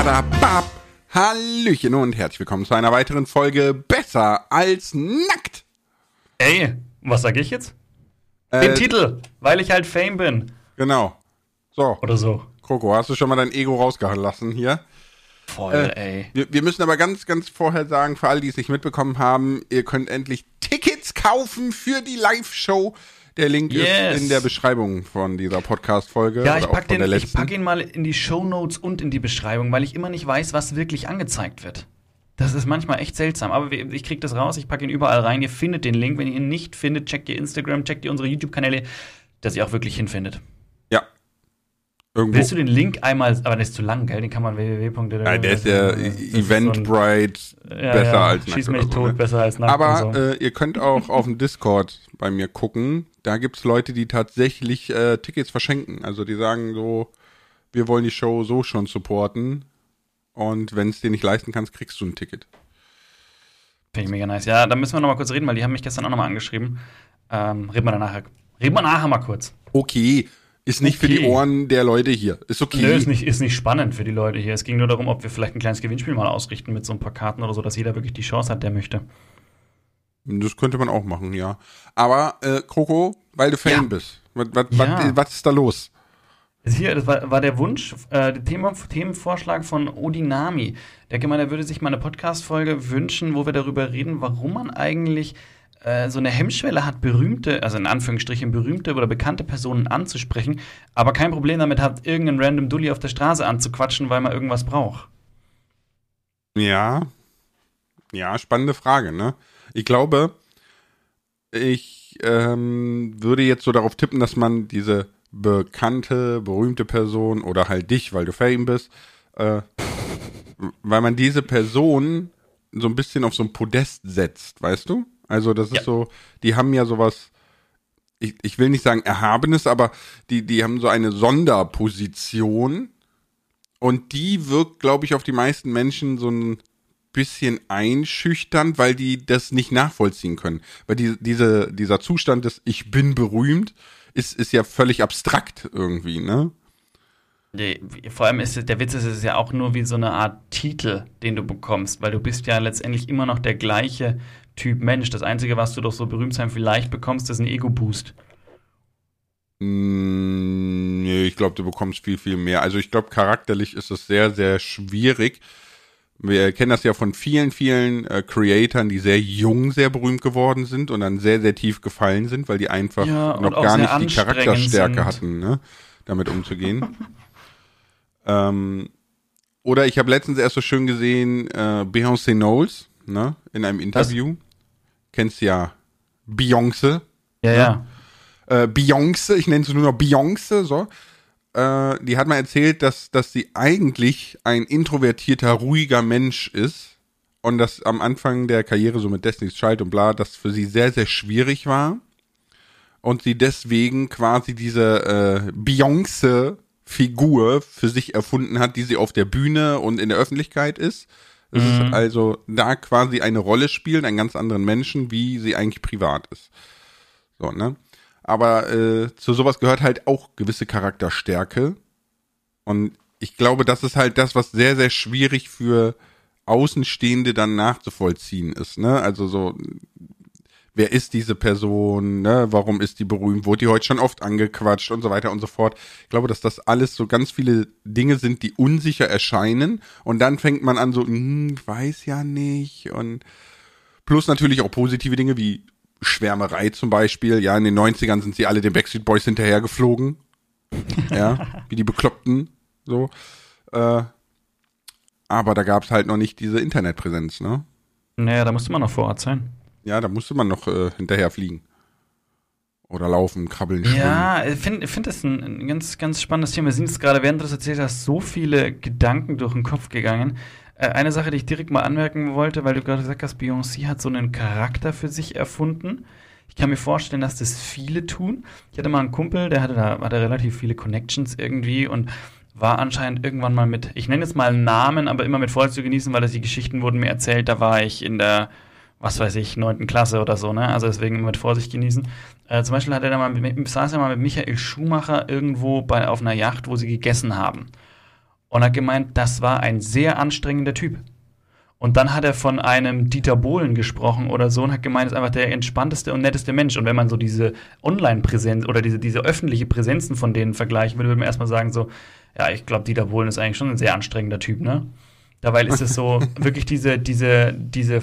Babadabab. Hallöchen und herzlich willkommen zu einer weiteren Folge Besser als nackt. Ey, was sag ich jetzt? Äh, Den Titel, weil ich halt Fame bin. Genau. So, Oder so. Coco, hast du schon mal dein Ego rausgelassen hier? Voll, ey. Wir, wir müssen aber ganz, ganz vorher sagen, für alle, die es nicht mitbekommen haben, ihr könnt endlich Tickets kaufen für die Live-Show. Der Link Yes. ist in der Beschreibung von dieser Podcast-Folge. Ja, ich auch pack, von den, ich pack ihn mal in die Show Notes und in die Beschreibung, weil ich immer nicht weiß, was wirklich angezeigt wird. Das ist manchmal echt seltsam, aber ich krieg das raus, ich packe ihn überall rein. Ihr findet den Link. Wenn ihr ihn nicht findet, checkt ihr Instagram, checkt ihr unsere YouTube-Kanäle, dass ihr auch wirklich hinfindet. Irgendwo. Willst du den Link einmal, aber der ist zu lang, gell? Den kann man www. Ja, der ist ja Eventbrite so ein- ja, besser ja, als nackt Schieß mich so, tot, ne? besser als nackt. Aber so. äh, ihr könnt auch auf dem Discord bei mir gucken. Da gibt's Leute, die tatsächlich äh, Tickets verschenken. Also die sagen so, wir wollen die Show so schon supporten. Und wenn es dir nicht leisten kannst, kriegst du ein Ticket. Finde ich mega nice. Ja, da müssen wir noch mal kurz reden, weil die haben mich gestern auch noch mal angeschrieben. Ähm, reden wir danach. Reden wir nachher mal kurz. Okay, ist nicht für die Okay. Ohren der Leute hier. Ist okay. Nö, ist nicht, ist nicht spannend für die Leute hier. Es ging nur darum, ob wir vielleicht ein kleines Gewinnspiel mal ausrichten mit so ein paar Karten oder so, dass jeder wirklich die Chance hat, der möchte. Das könnte man auch machen, ja. Aber, äh, Kroko, weil du Fan Ja. bist. Was, was, Ja. was, was ist da los? Das Hier, das war, war der Wunsch, äh, der Thema, Themenvorschlag von Odinami. Der gemeint, er würde sich mal eine Podcast-Folge wünschen, wo wir darüber reden, warum man eigentlich äh, so eine Hemmschwelle hat, berühmte, also in Anführungsstrichen berühmte oder bekannte Personen anzusprechen, aber kein Problem damit hat, irgendeinen random Dulli auf der Straße anzuquatschen, weil man irgendwas braucht. Ja. Ja, spannende Frage, ne? Ich glaube, ich ähm, würde jetzt so darauf tippen, dass man diese bekannte, berühmte Person oder halt dich, weil du Fame bist, äh, weil man diese Person so ein bisschen auf so ein Podest setzt, weißt du? Also das ist Ja. so, die haben ja sowas, ich, ich will nicht sagen Erhabenes, aber die, die haben so eine Sonderposition und die wirkt, glaube ich, auf die meisten Menschen so ein bisschen einschüchternd, weil die das nicht nachvollziehen können. Weil die, diese, dieser Zustand des Ich bin berühmt ist, ist ja völlig abstrakt irgendwie, ne? Nee, Vor allem ist es, der Witz ist, es ist ja auch nur wie so eine Art Titel, den du bekommst, weil du bist ja letztendlich immer noch der gleiche Typ Mensch. Das Einzige, was du doch so berühmt sein vielleicht bekommst, ist ein Ego-Boost. Mm, Nee, ich glaube, du bekommst viel, viel mehr. Also ich glaube, charakterlich ist es sehr, sehr schwierig. Wir kennen das ja von vielen, vielen äh, Creatoren, die sehr jung, sehr berühmt geworden sind und dann sehr, sehr tief gefallen sind, weil die einfach Ja, noch gar nicht die Charakterstärke sind. hatten, ne? damit umzugehen. ähm, oder ich habe letztens erst so schön gesehen, äh, Beyoncé Knowles, ne, in einem Interview. Kennst ja Beyoncé Ja, ja. äh, Beyoncé, ich nenne sie nur noch Beyoncé, so. Äh, die hat mal erzählt, dass, dass sie eigentlich ein introvertierter, ruhiger Mensch ist und dass am Anfang der Karriere, so mit Destiny's Child und bla, das für sie sehr, sehr schwierig war und sie deswegen quasi diese äh, Beyoncé-Figur für sich erfunden hat, die sie auf der Bühne und in der Öffentlichkeit ist. Es ist also da quasi eine Rolle spielt, einen ganz anderen Menschen, wie sie eigentlich privat ist. So, ne? Aber äh, zu sowas gehört halt auch gewisse Charakterstärke. Und ich glaube, das ist halt das, was sehr, sehr schwierig für Außenstehende dann nachzuvollziehen ist, ne? Also so, wer ist diese Person, ne? Warum ist die berühmt? Wurde die heute schon oft angequatscht und so weiter und so fort. Ich glaube, dass das alles so ganz viele Dinge sind, die unsicher erscheinen. Und dann fängt man an so, hm, ich weiß ja nicht. Und plus natürlich auch positive Dinge wie Schwärmerei zum Beispiel. Ja, in den 90ern sind sie alle den Backstreet Boys hinterhergeflogen. ja, wie die Bekloppten. So. Äh, aber da gab es halt noch nicht diese Internetpräsenz, ne? Naja, da musste man noch vor Ort sein. Ja, da musste man noch äh, hinterher fliegen. Oder laufen, krabbeln, schwimmen. Ja, ich finde find das ein, ein ganz, ganz spannendes Thema. Wir sind jetzt gerade, während du das erzählt hast, so viele Gedanken durch den Kopf gegangen. Äh, eine Sache, die ich direkt mal anmerken wollte, weil du gerade gesagt hast, Beyoncé hat so einen Charakter für sich erfunden. Ich kann mir vorstellen, dass das viele tun. Ich hatte mal einen Kumpel, der hatte da hatte relativ viele Connections irgendwie und war anscheinend irgendwann mal mit, ich nenne jetzt mal Namen, aber immer mit Vorsicht zu genießen, weil das die Geschichten wurden mir erzählt, da war ich in der, was weiß ich, neunten Klasse oder so, ne? Also deswegen immer mit Vorsicht genießen. Äh, zum Beispiel hat er da mal mit, saß er mal mit Michael Schumacher irgendwo bei, auf einer Yacht, wo sie gegessen haben. und hat gemeint, das war ein sehr anstrengender Typ. Und dann hat er von einem Dieter Bohlen gesprochen oder so und hat gemeint, ist einfach der entspannteste und netteste Mensch. Und wenn man so diese Online-Präsenz oder diese, diese öffentliche Präsenzen von denen vergleicht, würde man erstmal sagen, so, ja, ich glaube, Dieter Bohlen ist eigentlich schon ein sehr anstrengender Typ, ne? Dabei ist es so, wirklich diese, diese, diese,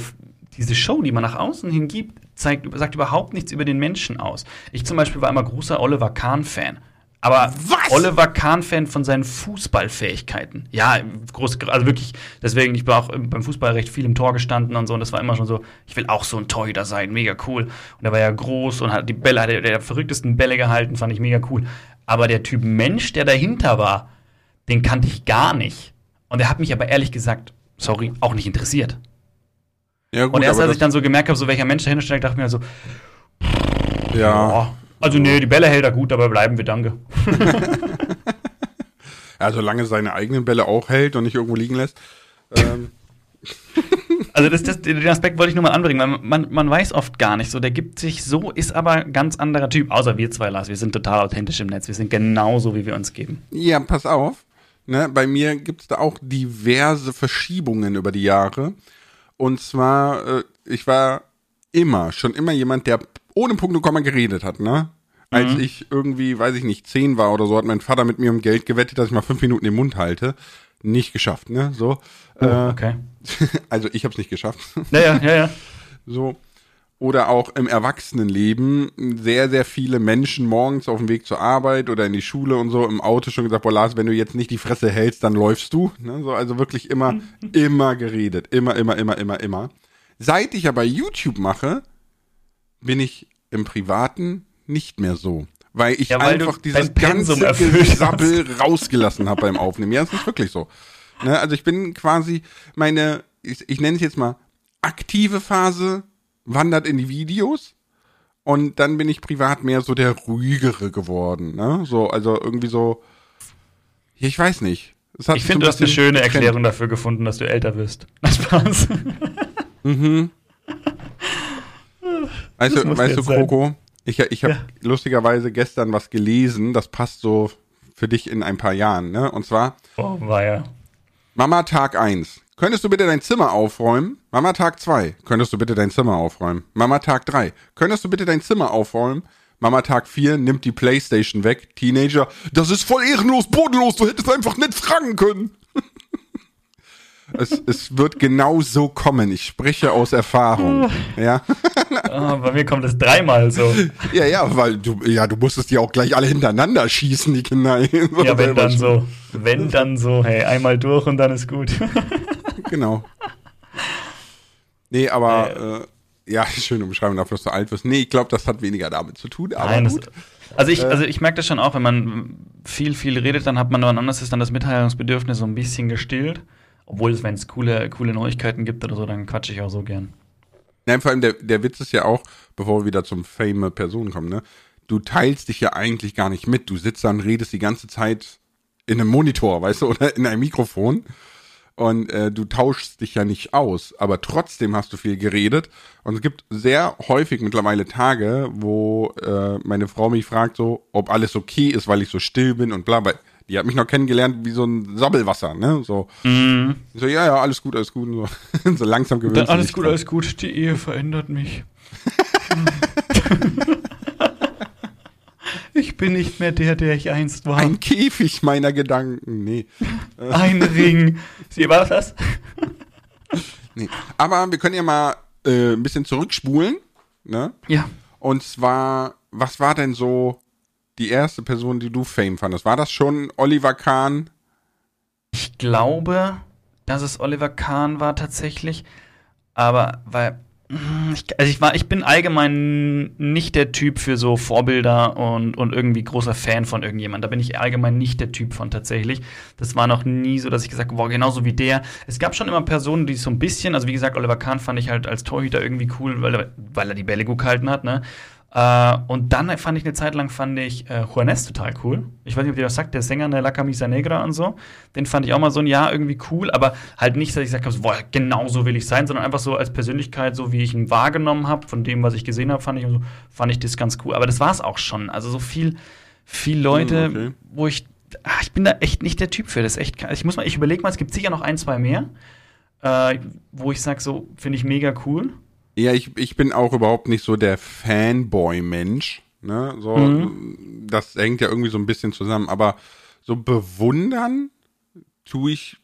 diese Show, die man nach außen hin gibt, zeigt, sagt überhaupt nichts über den Menschen aus. Ich zum Beispiel war immer großer Oliver Kahn-Fan. Aber Was? Oliver Kahn-Fan von seinen Fußballfähigkeiten. Ja, groß, also wirklich, deswegen, ich war auch beim Fußball recht viel im Tor gestanden und so, und das war immer schon so, ich will auch so ein Torhüter sein, mega cool. Und er war ja groß und hat die Bälle, hat der, der verrücktesten Bälle gehalten, fand ich mega cool. Aber der Typ Mensch, der dahinter war, den kannte ich gar nicht. Und er hat mich aber ehrlich gesagt, sorry, auch nicht interessiert. Ja, gut, und erst als ich dann so gemerkt habe, so welcher Mensch dahinter steckt, dachte ich mir so, ja. oh, also nee, die Bälle hält er gut, aber bleiben wir, danke. ja, solange seine eigenen Bälle auch hält und nicht irgendwo liegen lässt. Ähm, Also das, das, den Aspekt wollte ich nur mal anbringen, weil man, man weiß oft gar nicht so, der gibt sich so, ist aber ein ganz anderer Typ. Außer wir zwei, Lars, wir sind total authentisch im Netz, wir sind genauso, wie wir uns geben. ja, pass auf. Ne, bei mir gibt es da auch diverse Verschiebungen über die Jahre. Und zwar, äh, ich war immer, schon immer jemand, der ohne Punkt und Komma geredet hat, ne? Als Mhm. ich irgendwie, weiß ich nicht, zehn war oder so, hat mein Vater mit mir um Geld gewettet, dass ich mal fünf Minuten den Mund halte. Nicht geschafft, ne? So. äh, okay. also ich habe es nicht geschafft. Ja, ja, ja, ja. So. Oder auch im Erwachsenenleben sehr, sehr viele Menschen morgens auf dem Weg zur Arbeit oder in die Schule und so im Auto schon gesagt, boah Lars, wenn du jetzt nicht die Fresse hältst, dann läufst du. Ne? So, also wirklich immer, immer geredet. Immer, immer, immer, immer, immer. Seit ich aber YouTube mache, bin ich im Privaten nicht mehr so. Weil ich Ja, weil einfach dieses ganze Gesabbel rausgelassen habe beim Aufnehmen. Ja, das ist wirklich so. Ne? Also ich bin quasi meine, ich, ich nenne es jetzt mal aktive Phase wandert in die Videos und dann bin ich privat mehr so der ruhigere geworden, ne? So, also irgendwie so, ich weiß nicht. Ich finde, du hast eine schöne getrennt. Erklärung dafür gefunden, dass du älter wirst. Na, Spaß. Weißt Das du, weißt du, sein. Kroko, ich, ich habe Ja. lustigerweise gestern was gelesen, das passt so für dich in ein paar Jahren, ne? Und zwar, Oh, war ja. Mama Tag 1. Könntest du bitte dein Zimmer aufräumen? Mama Tag 2. Könntest du bitte dein Zimmer aufräumen? Mama Tag 3. Könntest du bitte dein Zimmer aufräumen? Mama Tag 4 nimmt die Playstation weg. Teenager. Das ist voll ehrenlos, bodenlos. Du hättest einfach nicht fragen können. es, es wird genau so kommen. Ich spreche aus Erfahrung. Ja. Oh, bei mir kommt es dreimal so. Ja, ja, weil du, ja, du musstest die auch gleich alle hintereinander schießen, die Kinder. Ja, wenn dann so. Wenn dann so. Hey, einmal durch und dann ist gut. Genau. Nee, aber äh, ja, schöne Umschreibung dafür, dass du alt wirst. Nee, ich glaube, das hat weniger damit zu tun, aber Nein, das, gut. also ich, also ich merke das schon auch, wenn man viel, viel redet, dann hat man dann anders ist dann das Mitteilungsbedürfnis so ein bisschen gestillt. Obwohl es, wenn es coole, coole Neuigkeiten gibt oder so, dann quatsche ich auch so gern. Nein, vor allem der, der Witz ist ja auch, bevor wir wieder zum Fame Person kommen, ne? Du teilst dich ja eigentlich gar nicht mit. Du sitzt da und redest die ganze Zeit in einem Monitor, weißt du, oder in einem Mikrofon. Und äh, du tauschst dich ja nicht aus, aber trotzdem hast du viel geredet. Und es gibt sehr häufig mittlerweile Tage, wo äh, meine Frau mich fragt, so, ob alles okay ist, weil ich so still bin und bla bla. Die hat mich noch kennengelernt wie so ein Sabbelwasser, ne? So, Ich so ja, ja, alles gut, alles gut. Und so, so langsam gewöhnt. Alles gut, dran. alles gut. Die Ehe verändert mich. ich bin nicht mehr der, der ich einst war. Ein Käfig meiner Gedanken. Nee. Ein Ring. Sie war das? nee. Aber wir können ja mal äh, ein bisschen zurückspulen. Ne? Ja. Und zwar, was war denn so die erste Person, die du Fame fandest? War das schon Oliver Kahn? Ich glaube, dass es Oliver Kahn war tatsächlich. Aber weil. Mm, Ich, also ich, war, ich bin allgemein nicht der Typ für so Vorbilder und, und irgendwie großer Fan von irgendjemand. Da bin ich allgemein nicht der Typ von tatsächlich. Das war noch nie so, dass ich gesagt habe, boah, genauso wie der. Es gab schon immer Personen, die so ein bisschen, also wie gesagt, Oliver Kahn fand ich halt als Torhüter irgendwie cool, weil er, weil er die Bälle gut gehalten hat, ne? Äh, und dann fand ich eine Zeit lang fand ich äh, Juanes total cool. Ich weiß nicht, ob ihr das sagt, der Sänger der La Camisa Negra und so. Den fand ich auch mal so ein Jahr irgendwie cool, aber halt nicht, dass ich gesagt habe, boah, genau so will ich sein, sondern einfach so als Persönlichkeit, so wie ich ihn wahrgenommen habe, von dem, was ich gesehen habe, fand ich, so, fand ich das ganz cool. Aber das war es auch schon. Also so viel, viel Leute, Hm, okay. wo ich ach, ich bin da echt nicht der Typ für. Das echt, ich muss mal, ich überlege mal, es gibt sicher noch ein, zwei mehr, äh, wo ich sage, so finde ich mega cool. Ja, ich, ich bin auch überhaupt nicht so der Fanboy-Mensch. Ne? So, Mhm. Das hängt ja irgendwie so ein bisschen zusammen. Aber so bewundern tue ich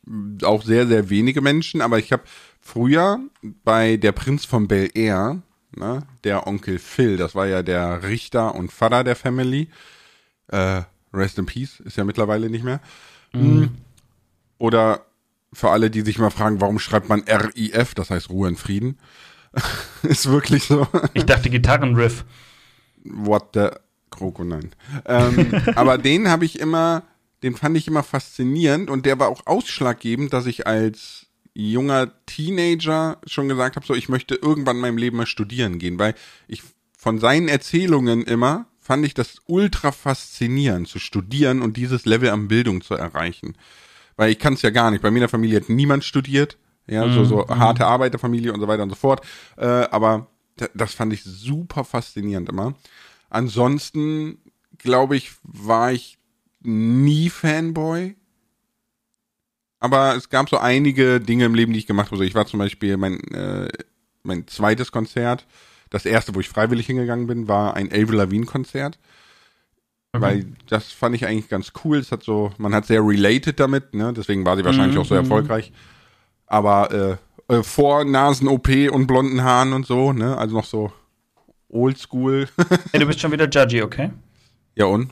auch sehr, sehr wenige Menschen. Aber ich habe früher bei Der Prinz von Bel Air, ne, der Onkel Phil, das war ja der Richter und Vater der Family. Äh, Rest in Peace, ist ja mittlerweile nicht mehr. Oder für alle, die sich mal fragen, warum schreibt man RIF, das heißt Ruhe in Frieden. ist wirklich so. Ich dachte Gitarrenriff. What the Kroko, nein. Ähm, aber den habe ich immer, den fand ich immer faszinierend und der war auch ausschlaggebend, dass ich als junger Teenager schon gesagt habe, so ich möchte irgendwann in meinem Leben mal studieren gehen, weil ich von seinen Erzählungen immer fand ich das ultra faszinierend zu studieren und dieses Level an Bildung zu erreichen. Weil ich kann es ja gar nicht. Bei mir in der Familie hat niemand studiert. Ja, so, so harte Arbeiterfamilie und so weiter und so fort. Äh, aber da- das fand ich super faszinierend immer. Ansonsten, glaube ich, war ich nie Fanboy. Aber es gab so einige Dinge im Leben, die ich gemacht habe. Also ich war zum Beispiel mein, äh, mein zweites Konzert. Das erste, wo ich freiwillig hingegangen bin, war ein Avril Lavigne Konzert. Weil das fand ich eigentlich ganz cool. Es hat so, man hat sehr related damit, ne? Deswegen war sie wahrscheinlich Mhm, auch so erfolgreich. Aber äh, äh, vor Nasen-OP und blonden Haaren und so, ne? Also noch so oldschool. Ey, du bist schon wieder Judgy, okay? ja und?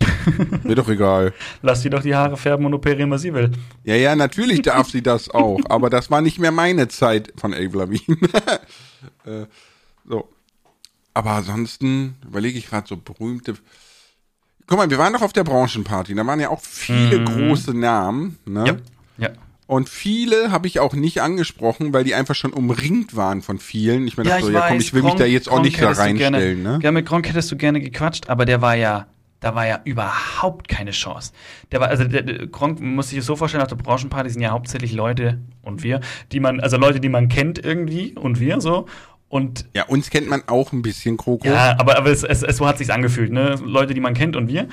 Mir doch egal. Lass sie doch die Haare färben und operieren, was sie will. Ja, ja, natürlich darf sie das auch. Aber das war nicht mehr meine Zeit von Avril Lavigne. äh, so. Aber ansonsten überlege ich gerade so berühmte. Guck mal, wir waren doch auf der Branchenparty. Da waren ja auch viele große Namen. Ne? Ja. Ja. Und viele habe ich auch nicht angesprochen, weil die einfach schon umringt waren von vielen. Ich meine, so, ja komm, ich will mich da jetzt auch nicht da reinstellen. Gerne, Ne? Ja, mit Gronk hättest du gerne gequatscht, aber der war ja, da war ja überhaupt keine Chance. Der war, also der, der Gronk muss sich das so vorstellen, auf der Branchenparty sind ja hauptsächlich Leute und wir, die man, also Leute, die man kennt irgendwie und wir so. Und Ja, uns kennt man auch ein bisschen, Kroko. ja, aber, aber es, es, es so hat sich's angefühlt, ne? Leute, die man kennt und wir.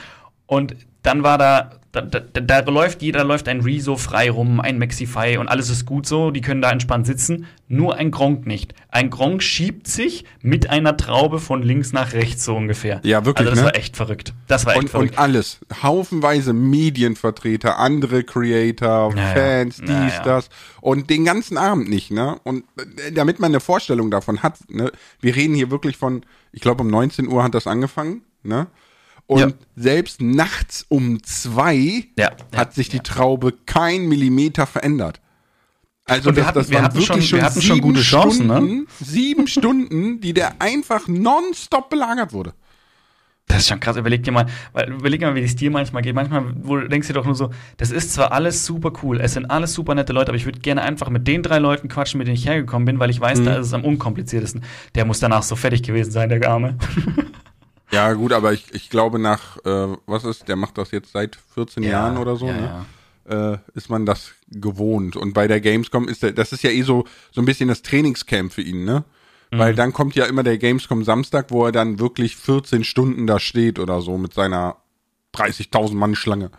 Und dann war da, da, da, da läuft jeder, läuft ein Rezo frei rum, ein Maxify und alles ist gut so, die können da entspannt sitzen. Nur ein Gronk nicht. Ein Gronk schiebt sich mit einer Traube von links nach rechts so ungefähr. Ja, wirklich, Also das ne? war echt verrückt. Das war echt Und, verrückt. und alles. Haufenweise Medienvertreter, andere Creator, Ja, ja. Fans, dies, Ja, ja. das. Und den ganzen Abend nicht, ne? Und äh, damit man eine Vorstellung davon hat, ne? Wir reden hier wirklich von, ich glaube um 19 Uhr hat das angefangen, ne? Und Ja. selbst nachts um zwei Ja, ja, hat sich die Traube kein Millimeter verändert. Also wir das, hatten- das wir waren hatten wirklich schon- wir schon, hatten schon sieben gute Chancen, ne? Stunden, sieben Stunden, die der einfach nonstop belagert wurde. Das ist schon krass. Überleg dir mal, weil, überleg dir mal, wie es dir manchmal geht. Manchmal wo denkst du dir doch nur so, das ist zwar alles super cool, es sind alles super nette Leute, aber ich würde gerne einfach mit den drei Leuten quatschen, mit denen ich hergekommen bin, weil ich weiß, Mhm. da ist es am unkompliziertesten. Der muss danach so fertig gewesen sein, der Arme. Ja, gut, aber ich, ich glaube nach, äh, was ist, der macht das jetzt seit 14 Jahren oder so, ja, ne? Äh, ist man das gewohnt. Und bei der Gamescom ist der, das ist ja eh so, so ein bisschen das Trainingscamp für ihn, ne? Weil Mhm. dann kommt ja immer der Gamescom Samstag, wo er dann wirklich 14 Stunden da steht oder so mit seiner 30.000 Mann Schlange.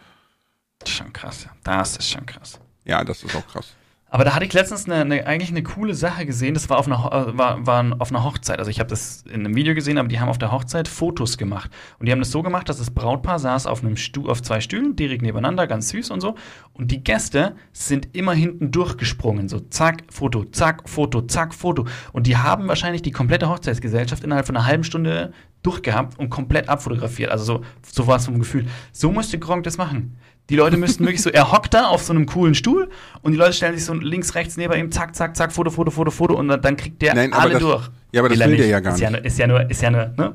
Das ist schon krass. ja. Das ist schon krass. Ja, das ist auch krass. Aber da hatte ich letztens eine, eine, eigentlich eine coole Sache gesehen. Das war auf einer, äh, war, war auf einer Hochzeit. Also ich habe das in einem Video gesehen, aber die haben auf der Hochzeit Fotos gemacht. Und die haben das so gemacht, dass das Brautpaar saß auf einem Stuhl, auf zwei Stühlen, direkt nebeneinander, ganz süß und so. Und die Gäste sind immer hinten durchgesprungen. So zack, Foto, zack, Foto, zack, Foto. Und die haben wahrscheinlich die komplette Hochzeitsgesellschaft innerhalb von einer halben Stunde durchgehabt und komplett abfotografiert. Also so, so war es vom Gefühl. So musste Gronk das machen. Die Leute müssten wirklich so, er hockt da auf so einem coolen Stuhl und die Leute stellen sich so links, rechts neben ihm, zack, zack, zack, Foto, Foto, Foto, Foto und dann, dann kriegt der Nein, alle das- durch. ja, aber das er will der nicht. ja gar ist Ja, nicht. nur- ist ja nur, ist ja nur, ne?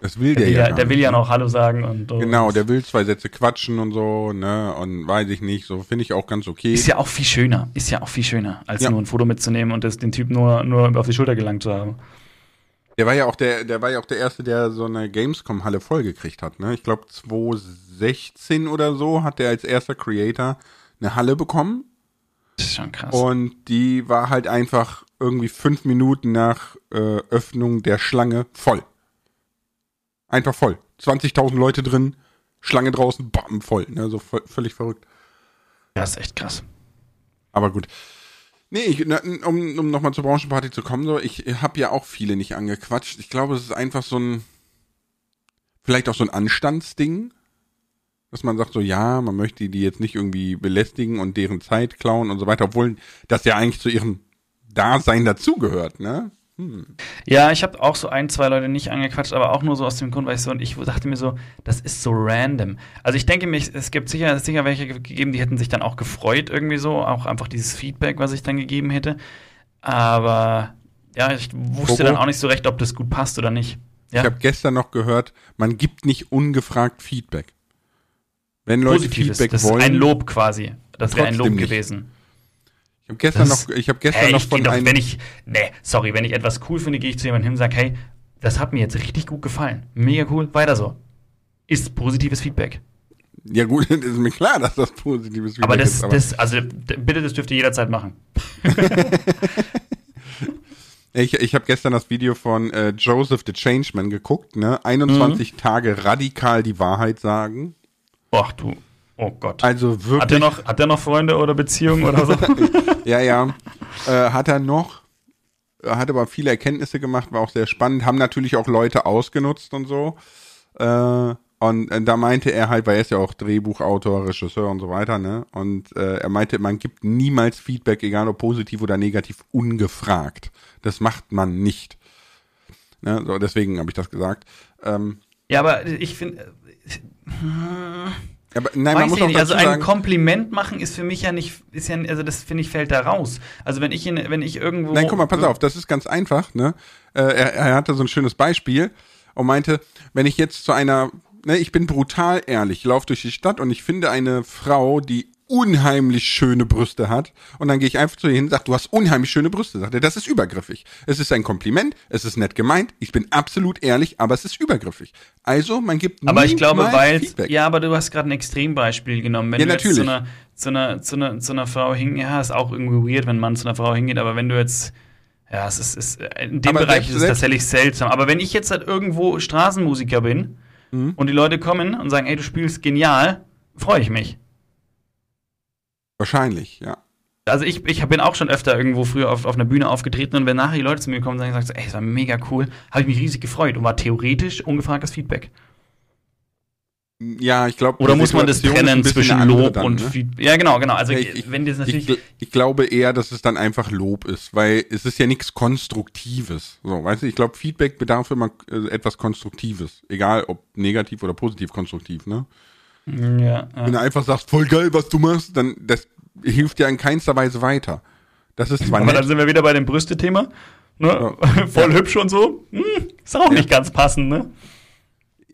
Das will Der, der, will ja gar der will nicht. ja noch Hallo sagen und so. Genau, der will zwei Sätze quatschen und so, ne? Und weiß ich nicht, so finde ich auch ganz okay. Ist ja auch viel schöner, ist ja auch viel schöner, als Ja. nur ein Foto mitzunehmen und das, den Typ nur, nur auf die Schulter gelangt zu haben. Der war ja auch der, der war ja auch der erste, der so eine Gamescom-Halle vollgekriegt hat, ne? Ich glaube 2016 oder so hat der als erster Creator eine Halle bekommen Das ist schon krass. und die war halt einfach irgendwie fünf Minuten nach äh, Öffnung der Schlange voll. Einfach voll. 20.000 Leute drin, Schlange draußen, bam, voll, ne, so voll, völlig verrückt. Das ist echt krass. Aber gut. Nee, ich, um, um nochmal zur Branchenparty zu kommen, so, ich habe ja auch viele nicht angequatscht. Ich glaube, es ist einfach so ein, vielleicht auch so ein Anstandsding, dass man sagt so, ja, man möchte die jetzt nicht irgendwie belästigen und deren Zeit klauen und so weiter, obwohl das ja eigentlich zu ihrem Dasein dazugehört, ne? Hm. Ja, ich habe auch so ein, zwei Leute nicht angequatscht, aber auch nur so aus dem Grund, weil ich so, und ich dachte mir so, das ist so random. Also ich denke mir, es gibt sicher, sicher welche gegeben, die hätten sich dann auch gefreut irgendwie so, auch einfach dieses Feedback, was ich dann gegeben hätte. Aber ja, ich wusste Bobo? dann auch nicht so recht, ob das gut passt oder nicht. Ja? Ich habe gestern noch gehört, man gibt nicht ungefragt Feedback. Wenn Leute Positives, Feedback das wollen. ist ein Lob quasi. Das wäre ein Lob nicht. gewesen. Ich habe gestern das, noch, ich habe gestern hey, noch von doch, wenn ich, nee, sorry, wenn ich etwas cool finde, gehe ich zu jemandem hin und sage, hey, das hat mir jetzt richtig gut gefallen, mega cool, weiter so. Ist positives Feedback. Ja gut, ist mir klar, dass das positives Feedback aber das, ist. Aber das, also bitte, das dürft ihr jederzeit machen. ich ich habe gestern das Video von äh, Joseph the Changeman geguckt, ne? 21 mhm. Tage radikal die Wahrheit sagen. Ach du, Oh Gott. Also wirklich. Hat er noch, hat er noch Freunde oder Beziehungen oder so? ja, ja. Äh, hat er noch. Hat aber viele Erkenntnisse gemacht, war auch sehr spannend. Haben natürlich auch Leute ausgenutzt und so. Äh, und äh, da meinte er halt, weil er ist ja auch Drehbuchautor, Regisseur und so weiter, ne? Und äh, er meinte, man gibt niemals Feedback, egal ob positiv oder negativ, ungefragt. Das macht man nicht. Ne? So, deswegen habe ich das gesagt. Ähm, ja, aber ich finde. Äh, aber nein, man muss auch nicht. Also ein Kompliment machen ist für mich ja nicht, ist ja, also das finde ich fällt da raus. Also wenn ich in, wenn ich irgendwo. Nein, guck mal, pass auf, das ist ganz einfach. Ne, äh, er, er hatte so ein schönes Beispiel und meinte, wenn ich jetzt zu einer, ne, ich bin brutal ehrlich, laufe durch die Stadt und ich finde eine Frau, die unheimlich schöne Brüste hat. Und dann gehe ich einfach zu ihr hin und sage, du hast unheimlich schöne Brüste. Sagt er, das ist übergriffig. Es ist ein Kompliment, es ist nett gemeint, ich bin absolut ehrlich, aber es ist übergriffig. Also, man gibt Aber ich glaube, weil, ja, aber du hast gerade ein Extrembeispiel genommen. Wenn ja, du natürlich. Jetzt zu einer, zu einer, zu einer, zu einer Frau hingehst, ja, ist auch irgendwie weird, wenn man zu einer Frau hingeht, aber wenn du jetzt, ja, es ist, ist in dem aber Bereich selbst, ist es tatsächlich seltsam. Aber wenn ich jetzt halt irgendwo Straßenmusiker bin mhm. und die Leute kommen und sagen, ey, du spielst genial, freue ich mich. Wahrscheinlich, ja. Also ich, ich bin auch schon öfter irgendwo früher auf, auf einer Bühne aufgetreten und wenn nachher die Leute zu mir kommen und sagen, ey, das war mega cool, habe ich mich riesig gefreut und war theoretisch ungefragtes Feedback. Ja, ich glaube. Oder muss man das trennen zwischen Lob dann, und ne? Feedback? Ja, genau, genau. Also ich, wenn das natürlich. Ich, ich, glaube eher, dass es dann einfach Lob ist, weil es ist ja nichts Konstruktives. So, weißt du, ich glaube, Feedback bedarf immer äh, etwas Konstruktives. Egal ob negativ oder positiv konstruktiv, ne? Ja, ja. Wenn du einfach sagst, voll geil, was du machst, dann das hilft dir in keinster Weise weiter. Das ist zwar Aber nett. dann sind wir wieder bei dem Brüste-Thema. Ne? Ja. voll ja. hübsch und so. Hm, ist auch nicht ganz passend, ne?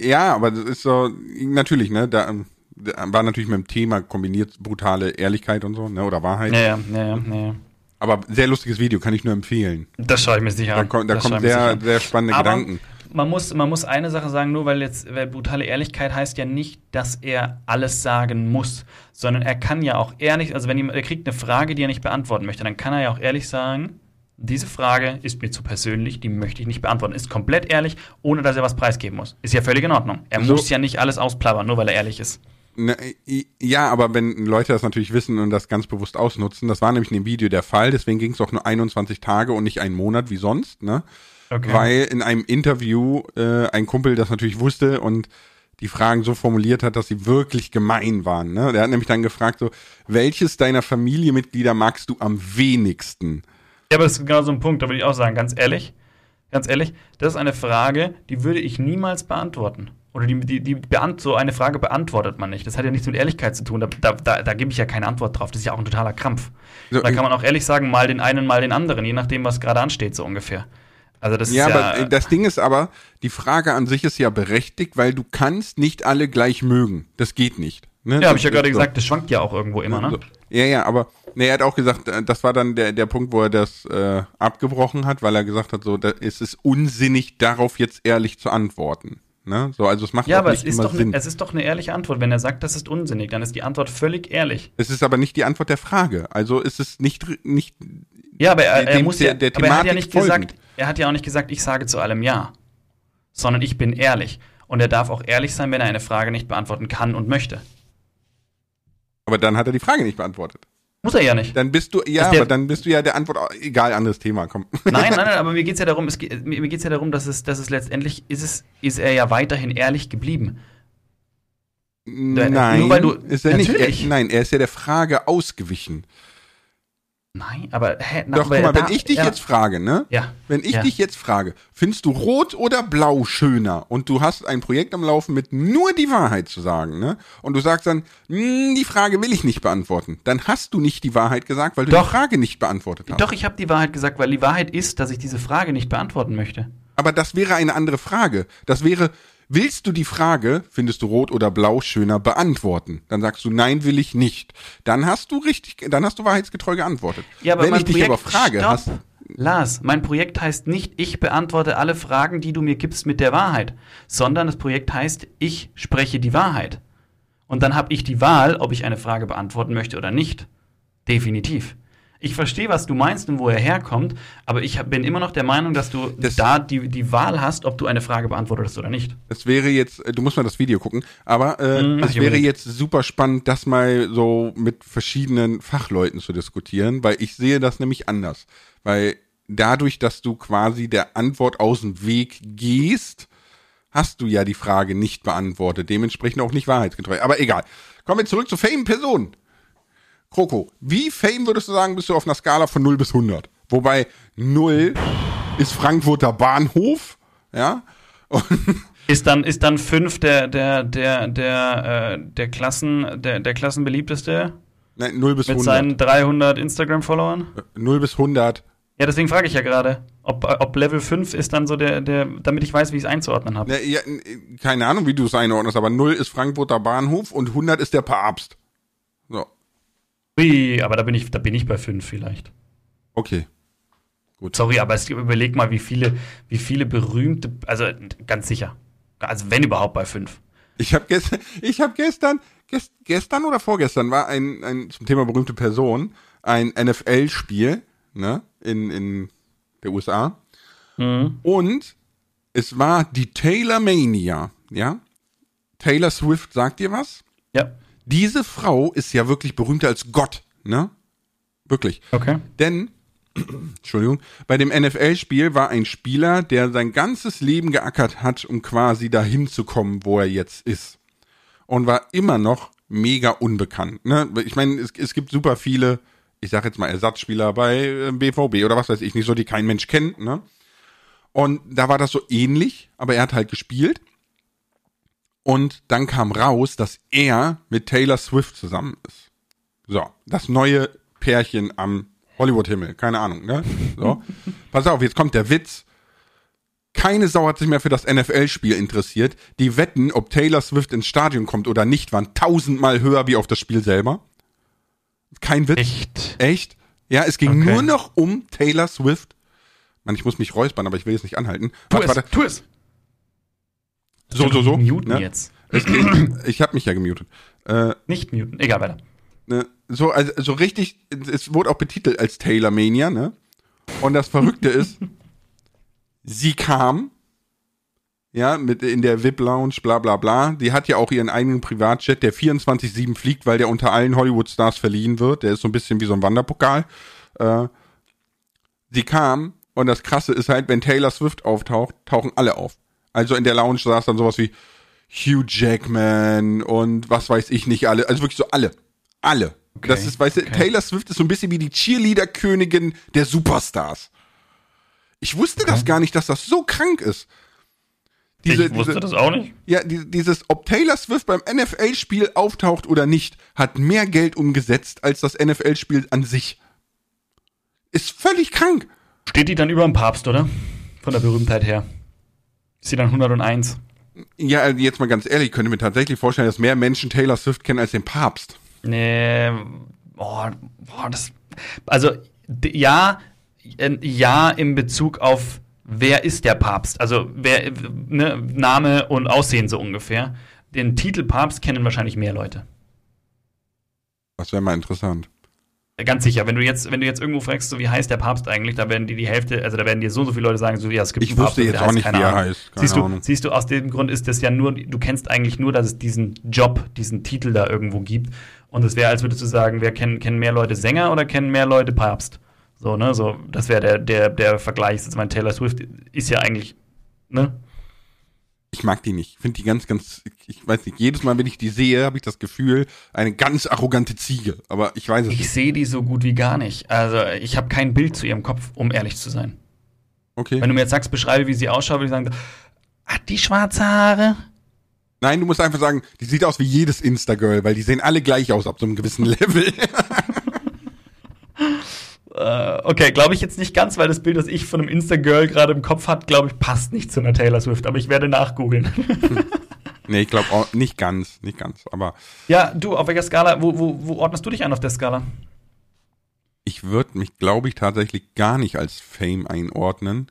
Ja, aber das ist so, natürlich, ne? Da, da war natürlich mit dem Thema kombiniert brutale Ehrlichkeit und so, ne? Oder Wahrheit. Ja, ja, ja, ja. ja. Aber sehr lustiges Video, kann ich nur empfehlen. Das schaue ich mir sicher an. Da, kommt, da kommen sehr, sehr spannende Aber Gedanken man muss, man muss eine Sache sagen, nur weil jetzt weil brutale Ehrlichkeit heißt ja nicht, dass er alles sagen muss, sondern er kann ja auch ehrlich, also wenn jemand, er kriegt eine Frage, die er nicht beantworten möchte, dann kann er ja auch ehrlich sagen, diese Frage ist mir zu persönlich, die möchte ich nicht beantworten. Ist komplett ehrlich, ohne dass er was preisgeben muss. Ist ja völlig in Ordnung. Er so. muss ja nicht alles ausplappern, nur weil er ehrlich ist. Ne, ja, aber wenn Leute das natürlich wissen und das ganz bewusst ausnutzen, das war nämlich in dem Video der Fall, deswegen ging es auch nur 21 Tage und nicht einen Monat wie sonst, ne? Okay. Weil in einem Interview äh, ein Kumpel das natürlich wusste und die Fragen so formuliert hat, dass sie wirklich gemein waren. Ne? Der hat nämlich dann gefragt, so, welches deiner Familienmitglieder magst du am wenigsten? Ja, aber das ist genau so ein Punkt, da würde ich auch sagen, ganz ehrlich, ganz ehrlich, das ist eine Frage, die würde ich niemals beantworten. Oder die, die, die beant so eine Frage beantwortet man nicht. Das hat ja nichts mit Ehrlichkeit zu tun. Da, da, da, da gebe ich ja keine Antwort drauf. Das ist ja auch ein totaler Krampf. So, da kann man auch ehrlich sagen, mal den einen, mal den anderen, je nachdem, was gerade ansteht, so ungefähr. Also das ja, ist ja, aber das Ding ist aber, die Frage an sich ist ja berechtigt, weil du kannst nicht alle gleich mögen. Das geht nicht. Ne? Ja, habe ich ja gerade so. gesagt, das schwankt ja auch irgendwo immer, ne? Ja, ja, aber ne, er hat auch gesagt, äh, das war dann der, der Punkt, wo er das äh, abgebrochen hat, weil er gesagt hat, so, da ist es unsinnig, darauf jetzt ehrlich zu antworten. Ne? So, also es macht ja, aber nicht es ist immer doch Sinn. Ne, es ist doch eine ehrliche Antwort. Wenn er sagt, das ist unsinnig, dann ist die Antwort völlig ehrlich. Es ist aber nicht die Antwort der Frage. Also ist es nicht, nicht ja, aber er, er muss ja, der, der aber er hat ja nicht folgend. gesagt, er hat ja auch nicht gesagt, ich sage zu allem ja, sondern ich bin ehrlich. Und er darf auch ehrlich sein, wenn er eine Frage nicht beantworten kann und möchte. Aber dann hat er die Frage nicht beantwortet. Muss er ja nicht. Dann bist du, ja, aber dann bist du ja der Antwort, egal, anderes Thema, komm. Nein, nein, nein, aber mir geht's ja darum, es geht, mir geht's ja darum, dass es, dass es letztendlich, ist es, ist er ja weiterhin ehrlich geblieben. Nein, Nur weil du- ist er nicht. Natürlich. Er, nein, er ist ja der Frage ausgewichen. Nein, aber, hä, na, Doch, aber guck mal, er wenn ich dich ja, jetzt frage, ne? Ja. Wenn ich ja. dich jetzt frage, findest du rot oder blau schöner und du hast ein Projekt am Laufen mit nur die Wahrheit zu sagen, ne? Und du sagst dann, "Hm, die Frage will ich nicht beantworten. Dann hast du nicht die Wahrheit gesagt, weil du Doch. die Frage nicht beantwortet hast. Doch, ich habe die Wahrheit gesagt, weil die Wahrheit ist, dass ich diese Frage nicht beantworten möchte. Aber das wäre eine andere Frage. Das wäre, willst du die Frage, findest du rot oder blau schöner, beantworten? Dann sagst du, nein, will ich nicht. Dann hast du richtig, dann hast du wahrheitsgetreu geantwortet. Ja, aber Wenn ich dich Projekt, aber frage, stopp. hast, Lars, mein Projekt heißt nicht, ich beantworte alle Fragen, die du mir gibst mit der Wahrheit, sondern das Projekt heißt, ich spreche die Wahrheit. Und dann habe ich die Wahl, ob ich eine Frage beantworten möchte oder nicht. Definitiv. Ich verstehe, was du meinst und wo er herkommt, aber ich bin immer noch der Meinung, dass du Das- da die, die Wahl hast, ob du eine Frage beantwortest oder nicht. es wäre jetzt, du musst mal das Video gucken, aber äh, Mhm, es wäre jetzt super spannend, das mal so mit verschiedenen Fachleuten zu diskutieren, weil ich sehe das nämlich anders. Weil dadurch, dass du quasi der Antwort aus dem Weg gehst, hast du ja die Frage nicht beantwortet, dementsprechend auch nicht wahrheitsgetreu. Aber egal. Kommen wir zurück zu Fame-Personen. Kroko, wie Fame würdest du sagen, bist du auf einer Skala von 0 bis 100? Wobei 0 ist Frankfurter Bahnhof, ja? Und Ist dann, ist dann fünf der, der, der, der, äh, der Klassen, der, der Klassenbeliebteste Nein, 0 bis mit 100. seinen 300 Instagram-Followern? 0 bis 100. Ja, deswegen frage ich ja gerade, ob, ob Level 5 ist dann so der, der, damit ich weiß, wie ich es einzuordnen habe. Ne, ja, n- keine Ahnung, wie du es einordnest, aber 0 ist Frankfurter Bahnhof und 100 ist der Papst. Ui, aber da bin ich, da bin ich bei 5 vielleicht. okay. Sorry, aber es, überleg mal, wie viele, wie viele berühmte, also ganz sicher. Also wenn überhaupt bei 5. Ich habe gestern, ich habe gestern, gest, gestern oder vorgestern war ein, ein zum Thema berühmte Person ein NFL-Spiel, ne, in in der USA und es war die Taylor Mania, ja. Taylor Swift sagt dir was? Ja. Diese Frau ist ja wirklich berühmter als Gott, ne? Wirklich. Okay. Denn, Entschuldigung, bei dem NFL-Spiel war ein Spieler, der sein ganzes Leben geackert hat, um quasi dahin zu kommen, wo er jetzt ist. Und war immer noch mega unbekannt. Ne? Ich meine, es, es gibt super viele, ich sag jetzt mal Ersatzspieler bei äh, BVB oder was weiß ich nicht, so die kein Mensch kennt. Ne? Und da war das so ähnlich, aber er hat halt gespielt. Und dann kam raus, dass er mit Taylor Swift zusammen ist. So, das neue Pärchen am Hollywood-Himmel, keine Ahnung, ne? So. Pass auf, jetzt kommt der Witz. Keine Sau hat sich mehr für das NFL-Spiel interessiert. Die Wetten, ob Taylor Swift ins Stadion kommt oder nicht, waren tausendmal höher wie auf das Spiel selber. Kein Witz. Echt? Echt? Ja, es ging Okay. nur noch um Taylor Swift. Mann, ich muss mich räuspern, aber ich will jetzt nicht anhalten. Tu Warte, es, warte. tu es. So, so, so. Muten ne? jetzt. Ich habe mich ja gemutet. Äh, Nicht muten. Egal, weiter. ne, so, also, so richtig, es wurde auch betitelt als Taylor Mania, ne? Und das Verrückte ist, sie kam, ja, mit in der VIP-Lounge, bla bla bla. Die hat ja auch ihren eigenen Privatjet, der 24-7 fliegt, weil der unter allen Hollywood-Stars verliehen wird. Der ist so ein bisschen wie so ein Wanderpokal. Äh, sie kam und das Krasse ist halt, wenn Taylor Swift auftaucht, tauchen alle auf. Also in der Lounge saß dann sowas wie Hugh Jackman und was weiß ich nicht alle. Also wirklich so alle. Alle. Okay, Das ist, weißt du, okay. Taylor Swift ist so ein bisschen wie die Cheerleader-Königin der Superstars. Ich wusste das gar nicht, dass das so krank ist. Diese, ich wusste diese, das auch nicht. ja, die, dieses, ob Taylor Swift beim NFL-Spiel auftaucht oder nicht, hat mehr Geld umgesetzt als das NFL-Spiel an sich. Ist völlig krank. Steht die dann über dem Papst, oder? Von der Berühmtheit her. Ist sie dann 101? Ja, also jetzt mal ganz ehrlich, ich könnte mir tatsächlich vorstellen, dass mehr Menschen Taylor Swift kennen als den Papst. Nee, boah, boah, das. Also, ja, ja, in Bezug auf wer ist der Papst? Also, wer, ne, Name und Aussehen so ungefähr. Den Titel Papst kennen wahrscheinlich mehr Leute. Das wäre mal interessant. Ganz sicher, wenn du jetzt, wenn du jetzt irgendwo fragst, so wie heißt der Papst eigentlich, da werden die die Hälfte, also da werden dir so und so viele Leute sagen, so ja, es gibt ich einen Papst. Ich wusste jetzt auch nicht, wie er heißt. Siehst du, siehst du, aus dem Grund ist das ja nur, du kennst eigentlich nur, dass es diesen Job, diesen Titel da irgendwo gibt. Und es wäre, als würdest du sagen, wer kennen, kennen mehr Leute Sänger oder kennen mehr Leute Papst? So, ne, so, das wäre der, der, der Vergleich. Jetzt mein Taylor Swift ist ja eigentlich, ne? Ich mag die nicht. Ich finde die ganz, ganz, ich weiß nicht, jedes Mal, wenn ich die sehe, habe ich das Gefühl, eine ganz arrogante Ziege. Aber ich weiß es ich nicht. Ich sehe die so gut wie gar nicht. Also, ich habe kein Bild zu ihrem Kopf, um ehrlich zu sein. Okay. Wenn du mir jetzt sagst, beschreibe, wie sie ausschaut, würde ich sagen, hat die schwarze Haare? Nein, du musst einfach sagen, die sieht aus wie jedes Insta-Girl, weil die sehen alle gleich aus ab so einem gewissen Level. Äh, okay, glaube ich jetzt nicht ganz, weil das Bild, das ich von einem Insta-Girl gerade im Kopf hat, glaube ich, passt nicht zu einer Taylor Swift, aber ich werde nachgoogeln. nee, ich glaube auch nicht ganz, nicht ganz, aber. Ja, du, auf welcher Skala, wo, wo, wo ordnest du dich an auf der Skala? Ich würde mich, glaube ich, tatsächlich gar nicht als Fame einordnen.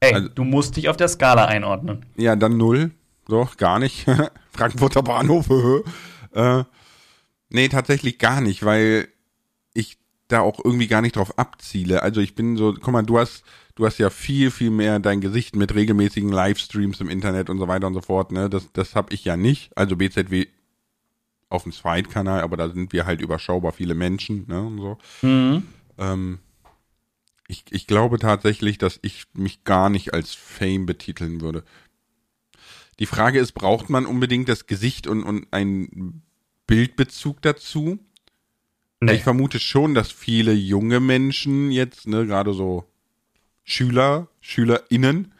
Ey, also, du musst dich auf der Skala einordnen. Ja, dann null. So, gar nicht. Frankfurter Bahnhof. äh, nee, tatsächlich gar nicht, weil ich da auch irgendwie gar nicht drauf abziele. Also ich bin so, guck mal, du hast, du hast ja viel, viel mehr dein Gesicht mit regelmäßigen Livestreams im Internet und so weiter und so fort, ne? Das, das habe ich ja nicht. Also BZW auf dem Zweitkanal, aber da sind wir halt überschaubar viele Menschen, ne? Und so. Mhm. Ähm, ich, ich glaube tatsächlich, dass ich mich gar nicht als Fame betiteln würde. Die Frage ist, braucht man unbedingt das Gesicht und, und einen Bildbezug dazu? Nee. Ich vermute schon, dass viele junge Menschen jetzt, ne, gerade so Schüler, SchülerInnen,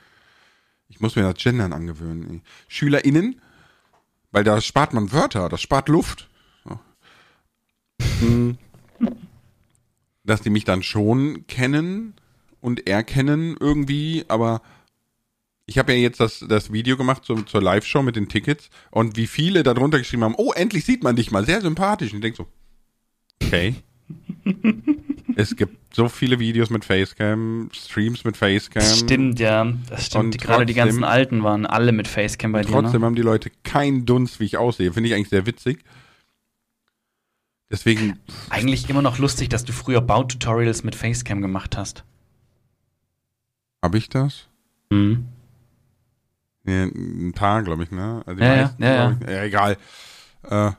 ich muss mir das Gendern angewöhnen, SchülerInnen, weil da spart man Wörter, das spart Luft. So. Hm. dass die mich dann schon kennen und erkennen irgendwie, aber ich habe ja jetzt das, das Video gemacht zur, zur Live-Show mit den Tickets und wie viele darunter geschrieben haben, oh, endlich sieht man dich mal, sehr sympathisch. Und ich denke so, okay. es gibt so viele Videos mit Facecam, Streams mit Facecam. Das stimmt, ja. Das stimmt. Gerade die ganzen alten waren alle mit Facecam bei dir. Trotzdem ne? haben die Leute keinen Dunst, wie ich aussehe. Finde ich eigentlich sehr witzig. Deswegen. Eigentlich immer noch lustig, dass du früher Baututorials mit Facecam gemacht hast. Habe ich das? Mhm. Nee, ein paar, glaube ich, ne? Also ja, meisten, ja, ja, ich, ja, egal. Äh,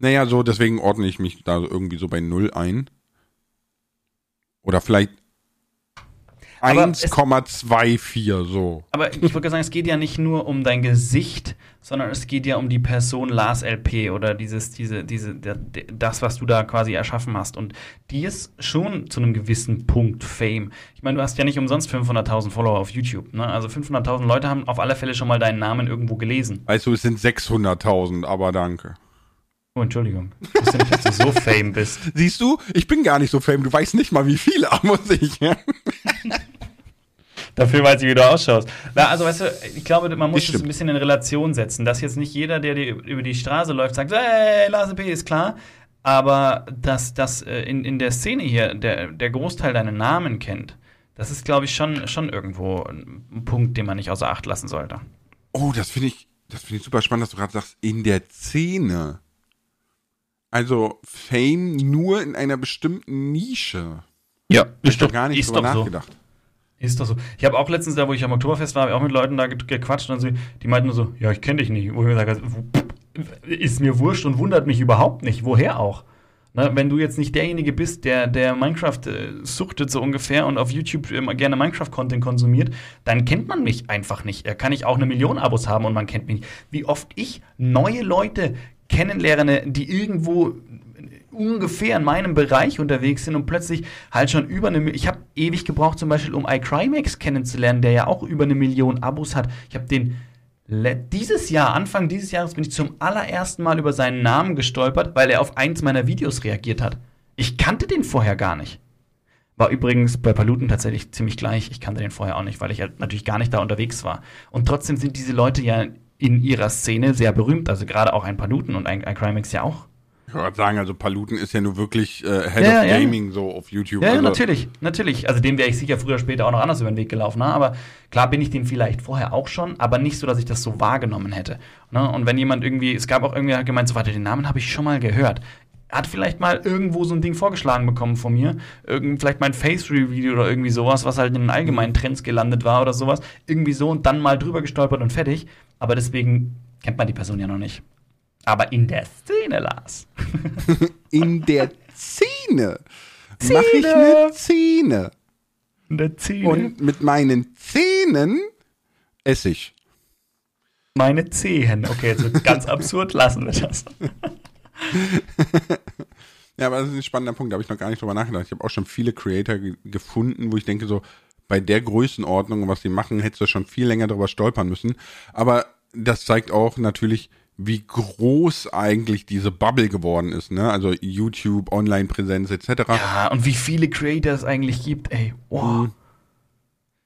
naja, so, deswegen ordne ich mich da irgendwie so bei null ein. Oder vielleicht 1,24 so. Aber ich würde sagen, es geht ja nicht nur um dein Gesicht, sondern es geht ja um die Person Lars LP oder dieses, diese, diese, das, was du da quasi erschaffen hast. Und die ist schon zu einem gewissen Punkt Fame. Ich meine, du hast ja nicht umsonst 500.000 Follower auf YouTube. Ne? Also 500.000 Leute haben auf alle Fälle schon mal deinen Namen irgendwo gelesen. Weißt du, es sind 600.000, aber danke. Oh, Entschuldigung. Ich wusste nicht, dass du so fame bist. Siehst du, ich bin gar nicht so fame. Du weißt nicht mal, wie viele, muss ich. Dafür weiß ich, wie du ausschaust. Na, also, weißt du, ich glaube, man muss das ein bisschen in Relation setzen. Dass jetzt nicht jeder, der dir über die Straße läuft, sagt, hey, Lars P. ist klar. Aber dass, dass äh, in, in der Szene hier der, der Großteil deinen Namen kennt, das ist, glaube ich, schon, schon irgendwo ein Punkt, den man nicht außer Acht lassen sollte. Oh, das finde ich, das finde ich super spannend, dass du gerade sagst, in der Szene. Also Fame nur in einer bestimmten Nische. Ja, ich habe gar nicht drüber nachgedacht. So. Ist doch so. Ich habe auch letztens, da wo ich am Oktoberfest war, auch mit Leuten da gequatscht und sie, die meinten nur so, ja, ich kenne dich nicht. Wo ich mir sage, ist mir wurscht und wundert mich überhaupt nicht. Woher auch? Na, wenn du jetzt nicht derjenige bist, der, der Minecraft äh, suchtet so ungefähr und auf YouTube äh, gerne Minecraft-Content konsumiert, dann kennt man mich einfach nicht. Da kann ich auch eine Million Abos haben und man kennt mich nicht. Wie oft ich neue Leute kennenlerne, die irgendwo ungefähr in meinem Bereich unterwegs sind und plötzlich halt schon über eine Ich habe ewig gebraucht, zum Beispiel, um iCrimex kennenzulernen, der ja auch über eine Million Abos hat. Ich habe den dieses Jahr, Anfang dieses Jahres, bin ich zum allerersten Mal über seinen Namen gestolpert, weil er auf eins meiner Videos reagiert hat. Ich kannte den vorher gar nicht. War übrigens bei Paluten tatsächlich ziemlich gleich. Ich kannte den vorher auch nicht, weil ich halt natürlich gar nicht da unterwegs war. Und trotzdem sind diese Leute ja in ihrer Szene sehr berühmt. Also gerade auch ein Paluten und ein, ein Crimex ja auch. Ich wollte sagen, also Paluten ist ja nur wirklich äh, Head ja, of ja. Gaming so auf YouTube. Ja, also. natürlich, natürlich. Also dem wäre ich sicher früher oder später auch noch anders über den Weg gelaufen. Ne? Aber klar bin ich den vielleicht vorher auch schon, aber nicht so, dass ich das so wahrgenommen hätte. Ne? Und wenn jemand irgendwie, es gab auch irgendwie gemeint, so warte, den Namen habe ich schon mal gehört. Hat vielleicht mal irgendwo so ein Ding vorgeschlagen bekommen von mir. Irgend, vielleicht mein Face-Review oder irgendwie sowas, was halt in den allgemeinen Trends gelandet war oder sowas. Irgendwie so und dann mal drüber gestolpert und fertig. Aber deswegen kennt man die Person ja noch nicht. Aber in der Szene, Lars. in der Szene. Szene. Mach ich eine Szene. In der Szene. Und mit meinen Zähnen esse ich. Meine Zehen. Okay, jetzt wird ganz absurd, lassen wir das. ja, aber das ist ein spannender Punkt, da habe ich noch gar nicht drüber nachgedacht. Ich habe auch schon viele Creator gefunden, wo ich denke, so bei der Größenordnung, was sie machen, hättest du schon viel länger drüber stolpern müssen. Aber das zeigt auch natürlich, wie groß eigentlich diese Bubble geworden ist, ne? Also YouTube, Online-Präsenz etc. Ja, und wie viele Creators eigentlich gibt, ey. Wow. Mhm.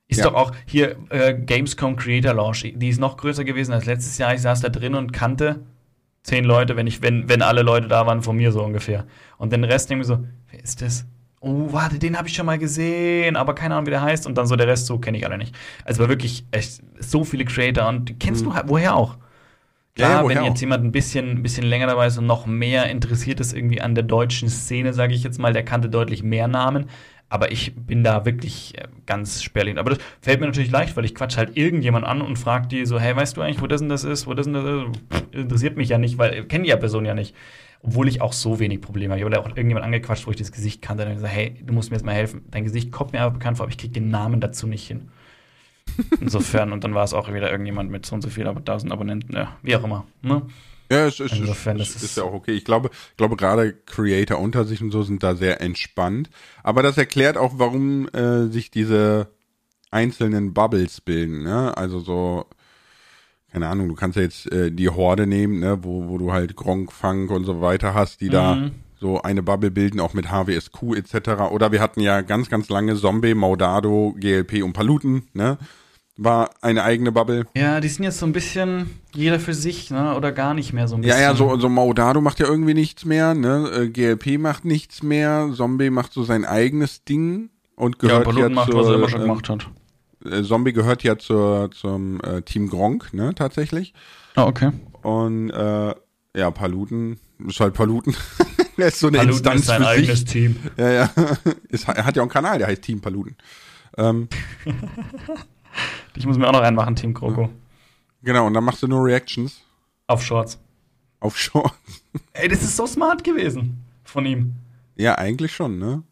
Ist ja. doch auch hier äh, Gamescom Creator Launch, die ist noch größer gewesen als letztes Jahr. Ich saß da drin und kannte zehn Leute, wenn ich, wenn, wenn alle Leute da waren von mir so ungefähr. Und den Rest ich so, wer ist das? Oh, warte, den habe ich schon mal gesehen, aber keine Ahnung, wie der heißt. Und dann so der Rest, so kenne ich alle nicht. Also war wirklich echt so viele Creator und kennst mhm. du woher auch? Klar, ja, wenn jetzt jemand ein bisschen, ein bisschen länger dabei ist und noch mehr interessiert ist irgendwie an der deutschen Szene, sage ich jetzt mal, der kannte deutlich mehr Namen. Aber ich bin da wirklich äh, ganz spärlich. Aber das fällt mir natürlich leicht, weil ich quatsch halt irgendjemand an und frage die so, hey, weißt du eigentlich, wo das denn das ist? Wo das denn das ist? Pff, interessiert mich ja nicht, weil ich kenne die ja Person ja nicht. Obwohl ich auch so wenig Probleme habe. Ich habe auch irgendjemand angequatscht, wo ich das Gesicht kannte. Und gesagt, hey, du musst mir jetzt mal helfen. Dein Gesicht kommt mir aber bekannt vor, aber ich kriege den Namen dazu nicht hin. Insofern, und dann war es auch wieder irgendjemand mit so und so viel, aber 1000 Abonnenten, ja, wie auch immer. Ne? Ja, es, es, Insofern, es, es ist, ja auch okay. Ich glaube, ich glaube gerade Creator unter sich und so sind da sehr entspannt. Aber das erklärt auch, warum äh, sich diese einzelnen Bubbles bilden. Ne? Also so, keine Ahnung, du kannst ja jetzt äh, die Horde nehmen, ne? wo, wo du halt Gronk, Funk und so weiter hast, die mhm. da so eine Bubble bilden, auch mit HWSQ etc. Oder wir hatten ja ganz, ganz lange Zombie, Maudado, GLP und Paluten, ne? War eine eigene Bubble. Ja, die sind jetzt so ein bisschen jeder für sich, ne? Oder gar nicht mehr so ein bisschen. Ja, ja, so, so Maudado macht ja irgendwie nichts mehr, ne? Äh, GLP macht nichts mehr, Zombie macht so sein eigenes Ding und gehört ja, ja macht, zur, was er immer schon äh, gemacht hat. Äh, Zombie gehört ja zur, zum äh, Team Gronk, ne, tatsächlich. Ah, okay. Und äh, ja, Paluten ist halt Paluten. er ist so eine Paluten Instanz ist sein eigenes sich. Team. Ja, ja. Ist, er hat ja auch einen Kanal, der heißt Team Paluten. Ähm, Ich muss mir auch noch reinmachen, Team Kroko. Genau, und dann machst du nur Reactions. Auf Shorts. Auf Shorts. Ey, das ist so smart gewesen von ihm. Ja, eigentlich schon, ne?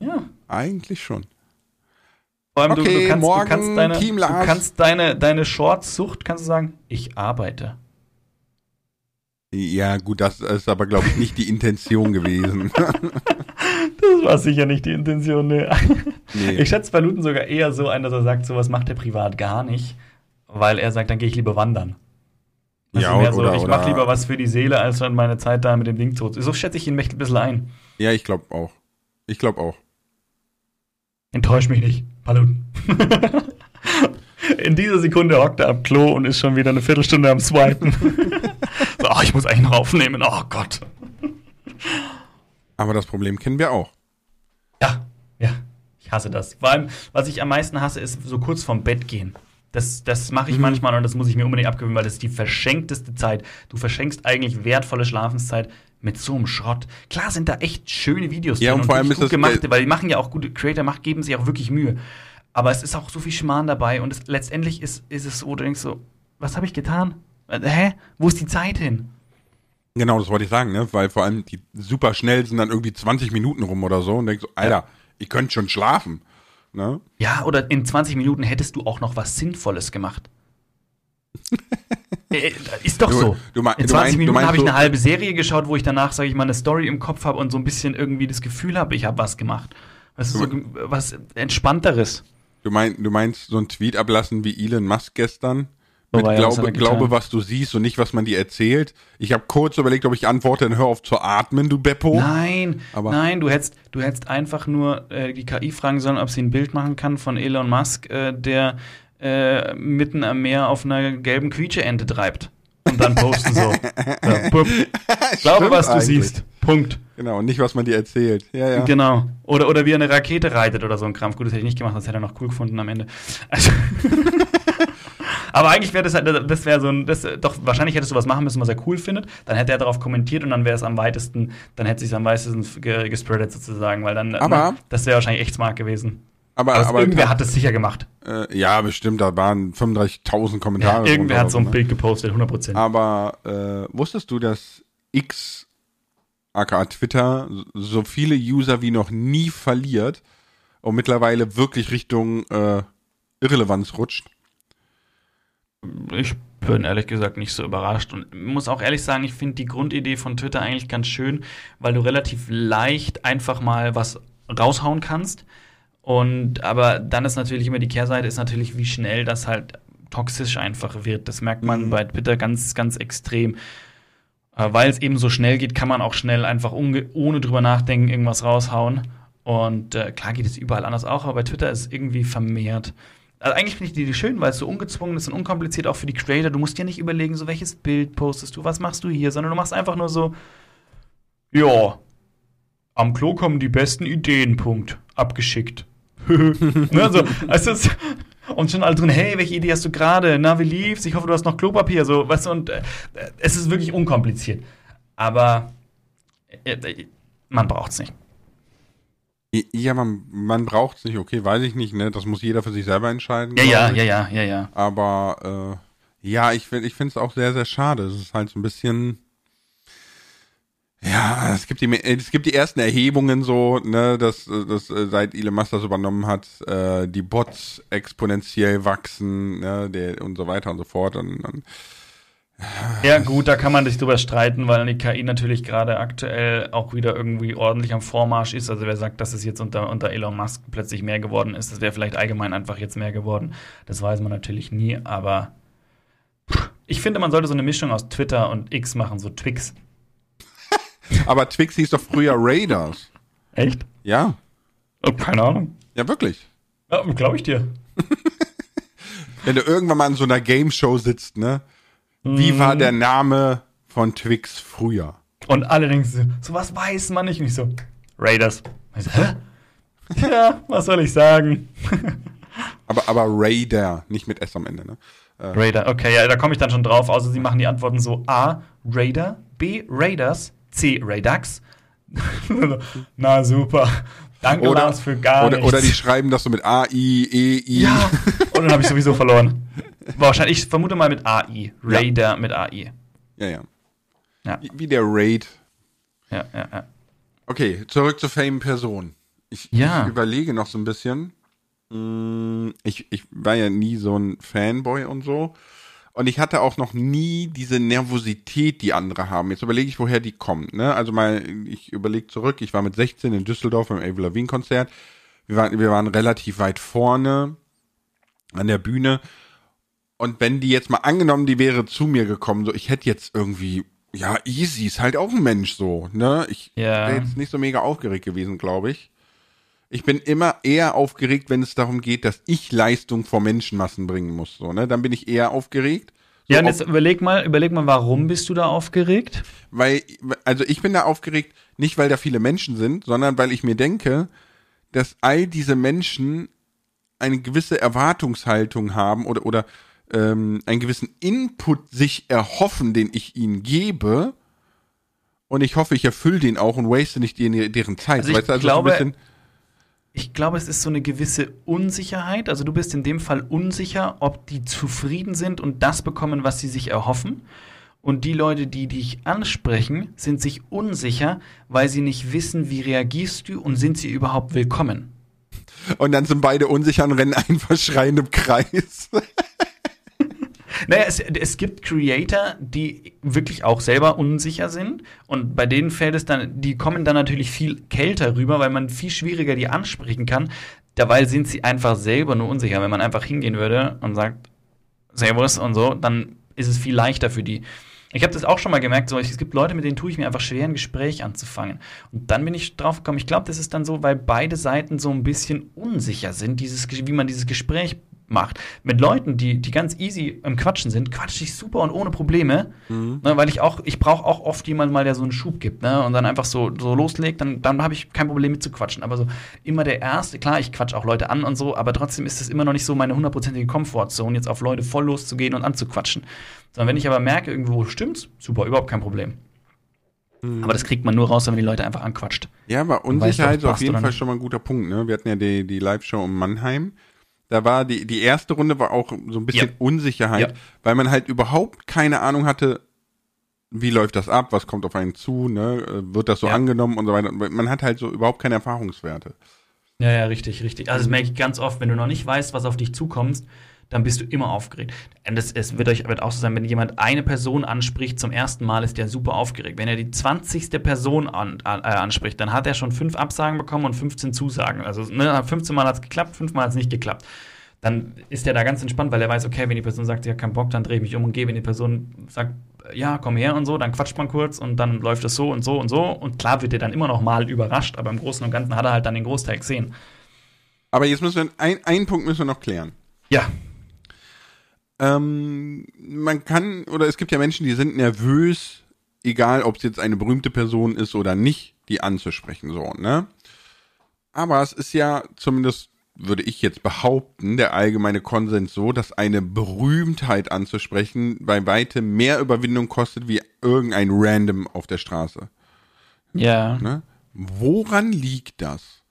Ja. Eigentlich schon. Vor allem, okay, du, du, kannst, morgen, du kannst deine, Team du kannst deine, deine Shorts-Sucht, kannst du sagen, ich arbeite. Ja, gut, das ist aber, glaube ich, nicht die Intention gewesen. das war sicher nicht die Intention, ne. Nee. Ich schätze bei Luten sogar eher so ein, dass er sagt, sowas macht er privat gar nicht, weil er sagt, dann gehe ich lieber wandern. Also ja, mehr so, oder, ich mache lieber was für die Seele, als dann meine Zeit da mit dem Ding zu. So schätze ich ihn ein bisschen ein. Ja, ich glaube auch. Ich glaube auch. Enttäusch mich nicht, Paluten. In dieser Sekunde hockt er am Klo und ist schon wieder eine Viertelstunde am Swipen. so, oh, ich muss eigentlich noch aufnehmen. Oh Gott. Aber das Problem kennen wir auch. Ja, ja. Ich hasse das. Vor allem, was ich am meisten hasse, ist so kurz vorm Bett gehen. Das, das mache ich mhm. manchmal und das muss ich mir unbedingt abgewöhnen, weil das ist die verschenkteste Zeit. Du verschenkst eigentlich wertvolle Schlafenszeit mit so einem Schrott. Klar sind da echt schöne Videos ja, drin und vor allem und gut gemacht, weil die machen ja auch gute Creator, macht, geben sich auch wirklich Mühe. Aber es ist auch so viel Schmarrn dabei und es, letztendlich ist, ist es so, du denkst so, was habe ich getan? Äh, hä? Wo ist die Zeit hin? Genau, das wollte ich sagen, ne? Weil vor allem die super schnell sind dann irgendwie 20 Minuten rum oder so und denkst so, Alter, ja. ich könnte schon schlafen. Ne? Ja, oder in 20 Minuten hättest du auch noch was Sinnvolles gemacht. Äh, äh, ist doch du, so. Du, du in 20 meinst, Minuten habe ich eine halbe Serie geschaut, wo ich danach, sage ich mal, eine Story im Kopf habe und so ein bisschen irgendwie das Gefühl habe, ich habe was gemacht. Was, so, was Entspannteres. Du, mein, du meinst so ein Tweet ablassen wie Elon Musk gestern? Mit ja, glaube, glaube, was du siehst und nicht, was man dir erzählt. Ich habe kurz überlegt, ob ich antworte, dann hör auf zu atmen, du Beppo. Nein, Aber nein, du hättest, du hättest einfach nur äh, die KI fragen sollen, ob sie ein Bild machen kann von Elon Musk, äh, der äh, mitten am Meer auf einer gelben Quietscheente treibt. Und dann posten so. ja, glaube, was du eigentlich. siehst. Punkt. Genau, und nicht, was man dir erzählt. Ja, ja. Genau. Oder, oder wie er eine Rakete reitet oder so ein Krampf. Gut, das hätte ich nicht gemacht, das hätte er noch cool gefunden am Ende. Also Aber eigentlich wäre das halt, das wäre so ein, das, doch, wahrscheinlich hättest du was machen müssen, was er cool findet. Dann hätte er darauf kommentiert und dann wäre es am weitesten, dann hätte es sich am weitesten gespreadet sozusagen, weil dann, aber, ne, das wäre wahrscheinlich echt smart gewesen. Aber, also aber irgendwer hat es sicher gemacht. Äh, ja, bestimmt, da waren 35.000 Kommentare. Ja, irgendwer hat so ein ne? Bild gepostet, 100%. Aber äh, wusstest du, dass X, aka Twitter, so viele User wie noch nie verliert und mittlerweile wirklich Richtung äh, Irrelevanz rutscht? Ich bin ehrlich gesagt nicht so überrascht und muss auch ehrlich sagen, ich finde die Grundidee von Twitter eigentlich ganz schön, weil du relativ leicht einfach mal was raushauen kannst und aber dann ist natürlich immer die Kehrseite ist natürlich, wie schnell das halt toxisch einfach wird. Das merkt man mhm. bei Twitter ganz, ganz extrem. Äh, Weil es eben so schnell geht, kann man auch schnell einfach ohne drüber nachdenken irgendwas raushauen. Und äh, klar geht es überall anders auch, aber bei Twitter ist es irgendwie vermehrt. Also eigentlich finde ich die Idee schön, weil es so ungezwungen ist und unkompliziert auch für die Creator. Du musst dir nicht überlegen, so welches Bild postest du, was machst du hier, sondern du machst einfach nur so, ja, am Klo kommen die besten Ideen, Punkt. Abgeschickt. ne, so, also, und schon alle drin, hey, welche Idee hast du gerade? Na, wie lief's? Ich hoffe, du hast noch Klopapier, so, weißt du, und äh, es ist wirklich unkompliziert. Aber äh, äh man braucht's nicht. Ja, man, man braucht es nicht, okay, weiß ich nicht, ne? Das muss jeder für sich selber entscheiden. Ja, ja, ja, ja, ja, ja. Aber äh, ja, ich, ich finde es auch sehr, sehr schade. Es ist halt so ein bisschen ja, es gibt die, es gibt die ersten Erhebungen so, ne, dass, dass äh, seit Elon Musk das übernommen hat, äh, die Bots exponentiell wachsen, ne, der, und so weiter und so fort. Und, und ja, gut, da kann man sich drüber streiten, weil die KI natürlich gerade aktuell auch wieder irgendwie ordentlich am Vormarsch ist. Also wer sagt, dass es jetzt unter, unter Elon Musk plötzlich mehr geworden ist, das wäre vielleicht allgemein einfach jetzt mehr geworden. Das weiß man natürlich nie, aber ich finde, man sollte so eine Mischung aus Twitter und X machen, so Twix. Aber Twix hieß doch früher Raiders. Echt? Ja. Oh, keine Ahnung. Ja, wirklich. Ja, glaube ich dir. Wenn du irgendwann mal in so einer Game Show sitzt, ne? Wie mhm. war der Name von Twix früher? Und alle denken so, so was weiß man nicht. Und ich so, Raiders. Ich so, hä? Ja, was soll ich sagen? aber, aber Raider, nicht mit S am Ende, ne? Äh. Raider, okay, ja, da komme ich dann schon drauf. Außer sie machen die Antworten so A, Raider, B, Raiders, C. Redux. Na super. Danke, oder, Lars, für gar oder, nichts. Oder die schreiben das so mit A, I, E, I. Ja, und dann habe ich sowieso verloren. Wahrscheinlich, ich vermute mal mit AI. Raider ja. mit AI. Ja, ja. ja. Wie, der Raid. Ja, ja, ja. Okay, zurück zur Fame-Person. Ich, ja. ich überlege noch so ein bisschen. Hm, ich, ich war ja nie so ein Fanboy und so. Und ich hatte auch noch nie diese Nervosität, die andere haben. Jetzt überlege ich, woher die kommt. Ne? Also mal, ich überlege zurück. Ich war mit 16 in Düsseldorf beim Avril Lavigne Konzert. Wir waren, wir waren relativ weit vorne an der Bühne. Und wenn die jetzt mal angenommen, die wäre zu mir gekommen, so ich hätte jetzt irgendwie, ja, easy, ist halt auch ein Mensch so, ne? Ich ja. wäre jetzt nicht so mega aufgeregt gewesen, glaube ich. Ich bin immer eher aufgeregt, wenn es darum geht, dass ich Leistung vor Menschenmassen bringen muss. So, ne? Dann bin ich eher aufgeregt. So ja, und jetzt überleg mal, überleg mal, warum bist du da aufgeregt? Weil, also ich bin da aufgeregt, nicht weil da viele Menschen sind, sondern weil ich mir denke, dass all diese Menschen eine gewisse Erwartungshaltung haben oder, oder ähm, einen gewissen Input sich erhoffen, den ich ihnen gebe. Und ich hoffe, ich erfülle den auch und waste nicht deren Zeit. Also ich weißt du, also glaube, so ich glaube, es ist so eine gewisse Unsicherheit. Also du bist in dem Fall unsicher, ob die zufrieden sind und das bekommen, was sie sich erhoffen. Und die Leute, die dich ansprechen, sind sich unsicher, weil sie nicht wissen, wie reagierst du und sind sie überhaupt willkommen. Und dann sind beide unsicher und rennen einfach schreiend im Kreis. Naja, es, es gibt Creator, die wirklich auch selber unsicher sind. Und bei denen fällt es dann, die kommen dann natürlich viel kälter rüber, weil man viel schwieriger die ansprechen kann. Dabei sind sie einfach selber nur unsicher. Wenn man einfach hingehen würde und sagt, Servus und so, dann ist es viel leichter für die. Ich habe das auch schon mal gemerkt, so, es gibt Leute, mit denen tue ich mir einfach schwer, ein Gespräch anzufangen. Und dann bin ich drauf gekommen, ich glaube, das ist dann so, weil beide Seiten so ein bisschen unsicher sind, dieses, wie man dieses Gespräch macht. Mit Leuten, die, die ganz easy im Quatschen sind, quatsche ich super und ohne Probleme. Mhm. Ne, weil ich auch, ich brauche auch oft jemanden mal, der so einen Schub gibt, ne? Und dann einfach so, so loslegt, dann, dann habe ich kein Problem mit zu quatschen. Aber so immer der Erste, klar, ich quatsch auch Leute an und so, aber trotzdem ist es immer noch nicht so meine hundertprozentige Komfortzone, jetzt auf Leute voll loszugehen und anzuquatschen. Sondern wenn ich aber merke, irgendwo stimmt's, super, überhaupt kein Problem. Mhm. Aber das kriegt man nur raus, wenn man die Leute einfach anquatscht. Ja, aber Unsicherheit ist auf jeden Fall schon mal ein guter Punkt. Ne? Wir hatten ja die, die Live-Show um Mannheim da war die, die erste Runde war auch so ein bisschen ja. Unsicherheit, ja. weil man halt überhaupt keine Ahnung hatte, wie läuft das ab, was kommt auf einen zu, ne? Wird das so ja. angenommen und so weiter. Man hat halt so überhaupt keine Erfahrungswerte. Ja, ja, richtig, richtig. Also das merke ich ganz oft, wenn du noch nicht weißt, was auf dich zukommt, dann bist du immer aufgeregt. Und das, es wird euch wird auch so sein, wenn jemand eine Person anspricht zum ersten Mal, ist der super aufgeregt. Wenn er die 20. Person an, an, äh, anspricht, dann hat er schon fünf Absagen bekommen und 15 Zusagen. Also ne, 15 Mal hat es geklappt, fünf Mal hat es nicht geklappt. Dann ist er da ganz entspannt, weil er weiß, okay, wenn die Person sagt, ja, keinen Bock, dann drehe ich mich um und gehe. Wenn die Person sagt, ja, komm her und so, dann quatscht man kurz und dann läuft es so und so und so. Und klar wird er dann immer noch mal überrascht, aber im Großen und Ganzen hat er halt dann den Großteil gesehen. Aber jetzt müssen wir, ein, einen Punkt müssen wir noch klären. Ja. Ähm, man kann, oder es gibt ja Menschen, die sind nervös, egal ob es jetzt eine berühmte Person ist oder nicht, die anzusprechen, so, ne? Aber es ist ja zumindest, würde ich jetzt behaupten, der allgemeine Konsens so, dass eine Berühmtheit anzusprechen bei weitem mehr Überwindung kostet wie irgendein Random auf der Straße. Ja. Ne? Woran liegt das?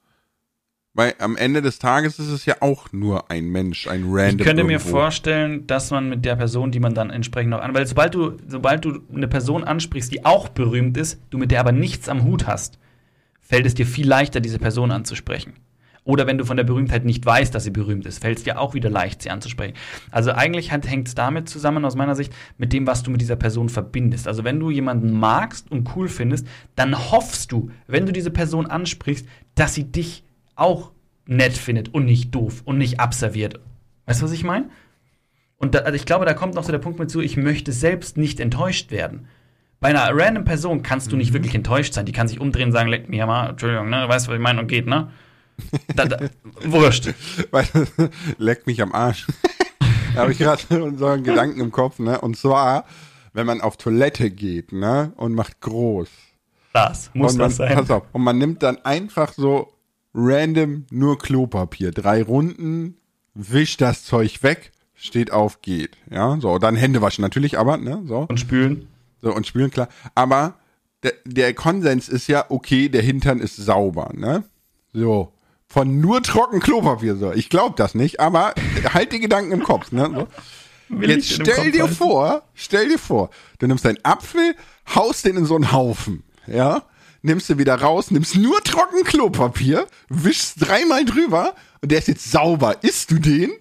Weil am Ende des Tages ist es ja auch nur ein Mensch, ein random. Ich könnte irgendwo. mir vorstellen, dass man mit der Person, die man dann entsprechend noch an, weil sobald du, sobald du eine Person ansprichst, die auch berühmt ist, du mit der aber nichts am Hut hast, fällt es dir viel leichter, diese Person anzusprechen. Oder wenn du von der Berühmtheit nicht weißt, dass sie berühmt ist, fällt es dir auch wieder leicht, sie anzusprechen. Also eigentlich hängt es damit zusammen, aus meiner Sicht, mit dem, was du mit dieser Person verbindest. Also wenn du jemanden magst und cool findest, dann hoffst du, wenn du diese Person ansprichst, dass sie dich auch nett findet und nicht doof und nicht abserviert. Weißt du, was ich meine? Und da, also ich glaube, da kommt noch so der Punkt mit zu, ich möchte selbst nicht enttäuscht werden. Bei einer random Person kannst du nicht mhm. wirklich enttäuscht sein. Die kann sich umdrehen und sagen, leck mir mal, Entschuldigung, ne? Weißt du, was ich meine und geht, ne? Da, da, wurscht. leck mich am Arsch. da habe ich gerade so einen Gedanken im Kopf, ne? Und zwar, wenn man auf Toilette geht, ne? Und macht groß. Das muss man, das sein. Pass auf. Und man nimmt dann einfach so random nur Klopapier. Drei Runden, wischt das Zeug weg, steht auf, geht. Ja, so, dann Hände waschen natürlich, aber, ne, so. Und spülen. So, und spülen, klar. Aber der, der Konsens ist ja, okay, der Hintern ist sauber, ne? So. Von nur trocken Klopapier, so. Ich glaube das nicht, aber halt die Gedanken im Kopf, ne? So. Jetzt stell dir halten? vor, stell dir vor, du nimmst deinen Apfel, haust den in so einen Haufen, ja? Nimmst du wieder raus, nimmst nur trocken Klopapier, wischst dreimal drüber und der ist jetzt sauber. Isst du den?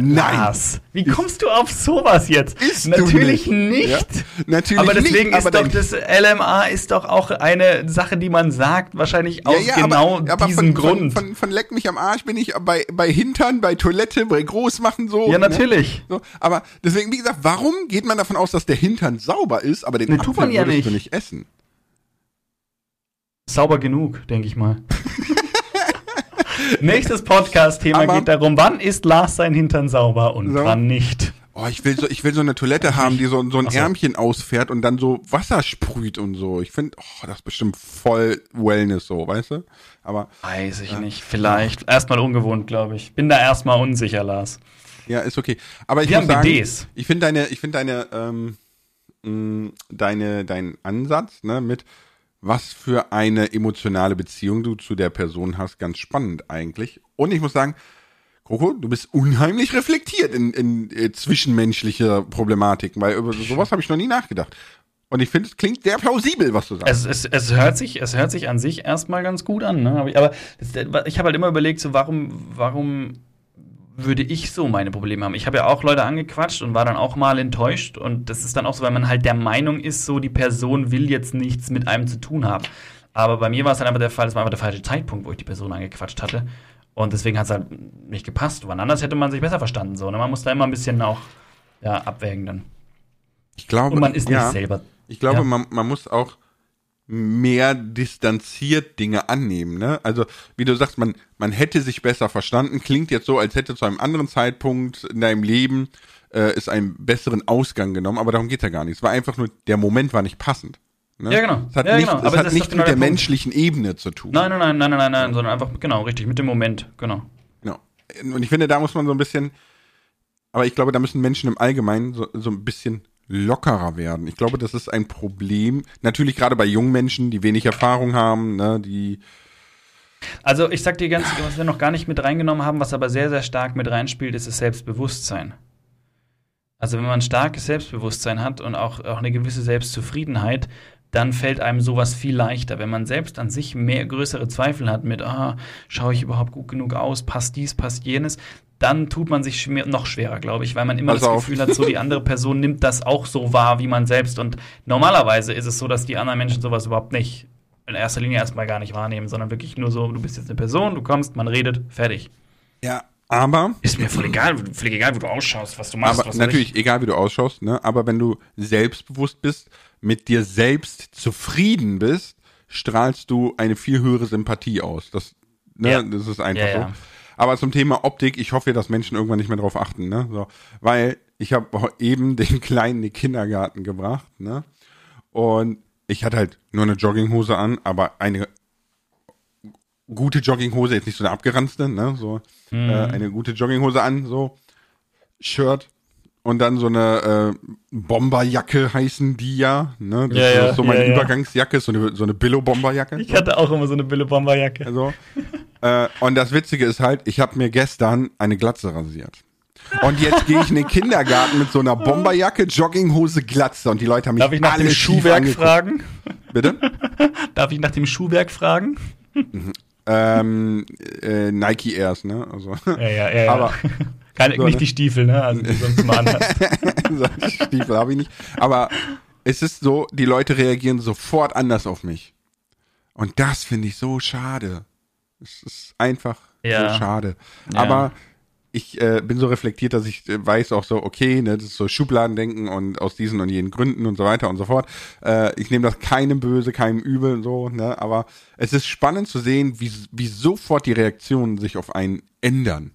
Nein. Was? Wie kommst du auf sowas jetzt? Ist natürlich nicht. nicht. Ja, natürlich aber deswegen nicht, aber ist doch das LMA ist doch auch eine Sache, die man sagt, wahrscheinlich aus ja, ja, genau aber, aber diesem von, Grund. Von, von, von, Leck mich am Arsch bin ich bei, bei Hintern, bei Toilette, bei Großmachen so. Ja, ne? natürlich. Ne? So, aber deswegen, wie gesagt, warum geht man davon aus, dass der Hintern sauber ist, aber den ne, Apfel ja würdest nicht. du nicht essen? Sauber genug, denke ich mal. Nächstes Podcast-Thema geht darum, wann ist Lars sein Hintern sauber und so. wann nicht. Oh, ich will so, ich will so eine Toilette haben, die so, so ein so. Ärmchen ausfährt und dann so Wasser sprüht und so. Ich finde, oh, das ist bestimmt voll Wellness so, weißt du? Aber. Weiß ich äh, nicht. Vielleicht. Erstmal ungewohnt, glaube ich. Bin da erstmal unsicher, Lars. Ja, ist okay. Aber ich Wir muss haben sagen, BDs. ich finde deine, ich finde deine, ähm, mh, deine, dein Ansatz, ne, mit, was für eine emotionale Beziehung du zu der Person hast. Ganz spannend eigentlich. Und ich muss sagen, Coco, du bist unheimlich reflektiert in, in, in äh, zwischenmenschliche Problematiken, weil über sowas habe ich noch nie nachgedacht. Und ich finde, es klingt sehr plausibel, was du sagst. Es, es, es, hört, sich, es hört sich an sich erstmal ganz gut an. Ne? Aber ich habe halt immer überlegt, so warum, warum würde ich so meine Probleme haben. Ich habe ja auch Leute angequatscht und war dann auch mal enttäuscht. Und das ist dann auch so, weil man halt der Meinung ist, so die Person will jetzt nichts mit einem zu tun haben. Aber bei mir war es dann einfach der Fall, es war einfach der falsche Zeitpunkt, wo ich die Person angequatscht hatte. Und deswegen hat es halt nicht gepasst. Wann anders hätte man sich besser verstanden. So. Ne? Man muss da immer ein bisschen auch ja, abwägen dann. Ich glaube, und man ist ja, nicht selber. Ich glaube, ja. man, man muss auch mehr distanziert Dinge annehmen. Ne? Also, wie du sagst, man, man hätte sich besser verstanden. Klingt jetzt so, als hätte zu einem anderen Zeitpunkt in deinem Leben äh, es einen besseren Ausgang genommen, aber darum geht ja gar nicht. Es war einfach nur, der Moment war nicht passend. Ne? Ja, genau. Es hat ja, nicht, genau. es hat nichts genau mit der, der menschlichen Ebene zu tun. Nein, nein, nein, nein, nein, nein, sondern einfach, genau, richtig, mit dem Moment, genau. Genau. Und ich finde, da muss man so ein bisschen, aber ich glaube, da müssen Menschen im Allgemeinen so, so ein bisschen lockerer werden. Ich glaube, das ist ein Problem. Natürlich gerade bei jungen Menschen, die wenig Erfahrung haben, ne, die also ich sag dir ganz, was wir noch gar nicht mit reingenommen haben, was aber sehr, sehr stark mit reinspielt, ist das Selbstbewusstsein. Also wenn man ein starkes Selbstbewusstsein hat und auch, auch eine gewisse Selbstzufriedenheit, dann fällt einem sowas viel leichter. Wenn man selbst an sich mehr größere Zweifel hat mit, ah, schaue ich überhaupt gut genug aus, passt dies, passt jenes, dann tut man sich schwer, noch schwerer, glaube ich, weil man immer Pass das auf. Gefühl hat, so die andere Person nimmt das auch so wahr wie man selbst. Und normalerweise ist es so, dass die anderen Menschen sowas überhaupt nicht in erster Linie erstmal gar nicht wahrnehmen, sondern wirklich nur so, du bist jetzt eine Person, du kommst, man redet, fertig. Ja, aber. Ist mir voll egal, völlig egal, wie du ausschaust, was du machst. Aber natürlich, egal wie du ausschaust, ne? Aber wenn du selbstbewusst bist, mit dir selbst zufrieden bist, strahlst du eine viel höhere Sympathie aus. Das, ne? Ja. das ist einfach ja, so. Ja. Aber zum Thema Optik, ich hoffe, dass Menschen irgendwann nicht mehr drauf achten, ne? So, weil ich habe eben den Kleinen in den Kindergarten gebracht, ne? Und ich hatte halt nur eine Jogginghose an, aber eine gute Jogginghose, jetzt nicht so eine abgeranzte, ne? So mhm. äh, eine gute Jogginghose an, so Shirt und dann so eine äh, Bomberjacke heißen die ja, ne? Das ja, ist ja, so meine ja, Übergangsjacke, so eine so eine Billo Bomberjacke. Ich hatte auch immer so eine Billo Bomberjacke. Also äh, und das Witzige ist halt, ich habe mir gestern eine Glatze rasiert. Und jetzt gehe ich in den Kindergarten mit so einer Bomberjacke, Jogginghose, Glatze und die Leute haben mich Darf ich nach dem Schuhwerk fragen? Bitte? Darf ich nach dem Schuhwerk fragen? Mhm. Ähm, äh, Nike Airs, ne? Also, ja, ja. ja. Aber Keine, so, nicht ne? die Stiefel, ne? Also die sonst mal anhast. Stiefel habe ich nicht. Aber es ist so, die Leute reagieren sofort anders auf mich. Und das finde ich so schade. Es ist einfach ja. so schade. Ja. Aber ich äh, bin so reflektiert, dass ich äh, weiß auch so, okay, ne, das ist so Schubladendenken und aus diesen und jenen Gründen und so weiter und so fort. Äh, ich nehme das keinem böse, keinem übel, so, ne, aber es ist spannend zu sehen, wie, wie sofort die Reaktionen sich auf einen ändern.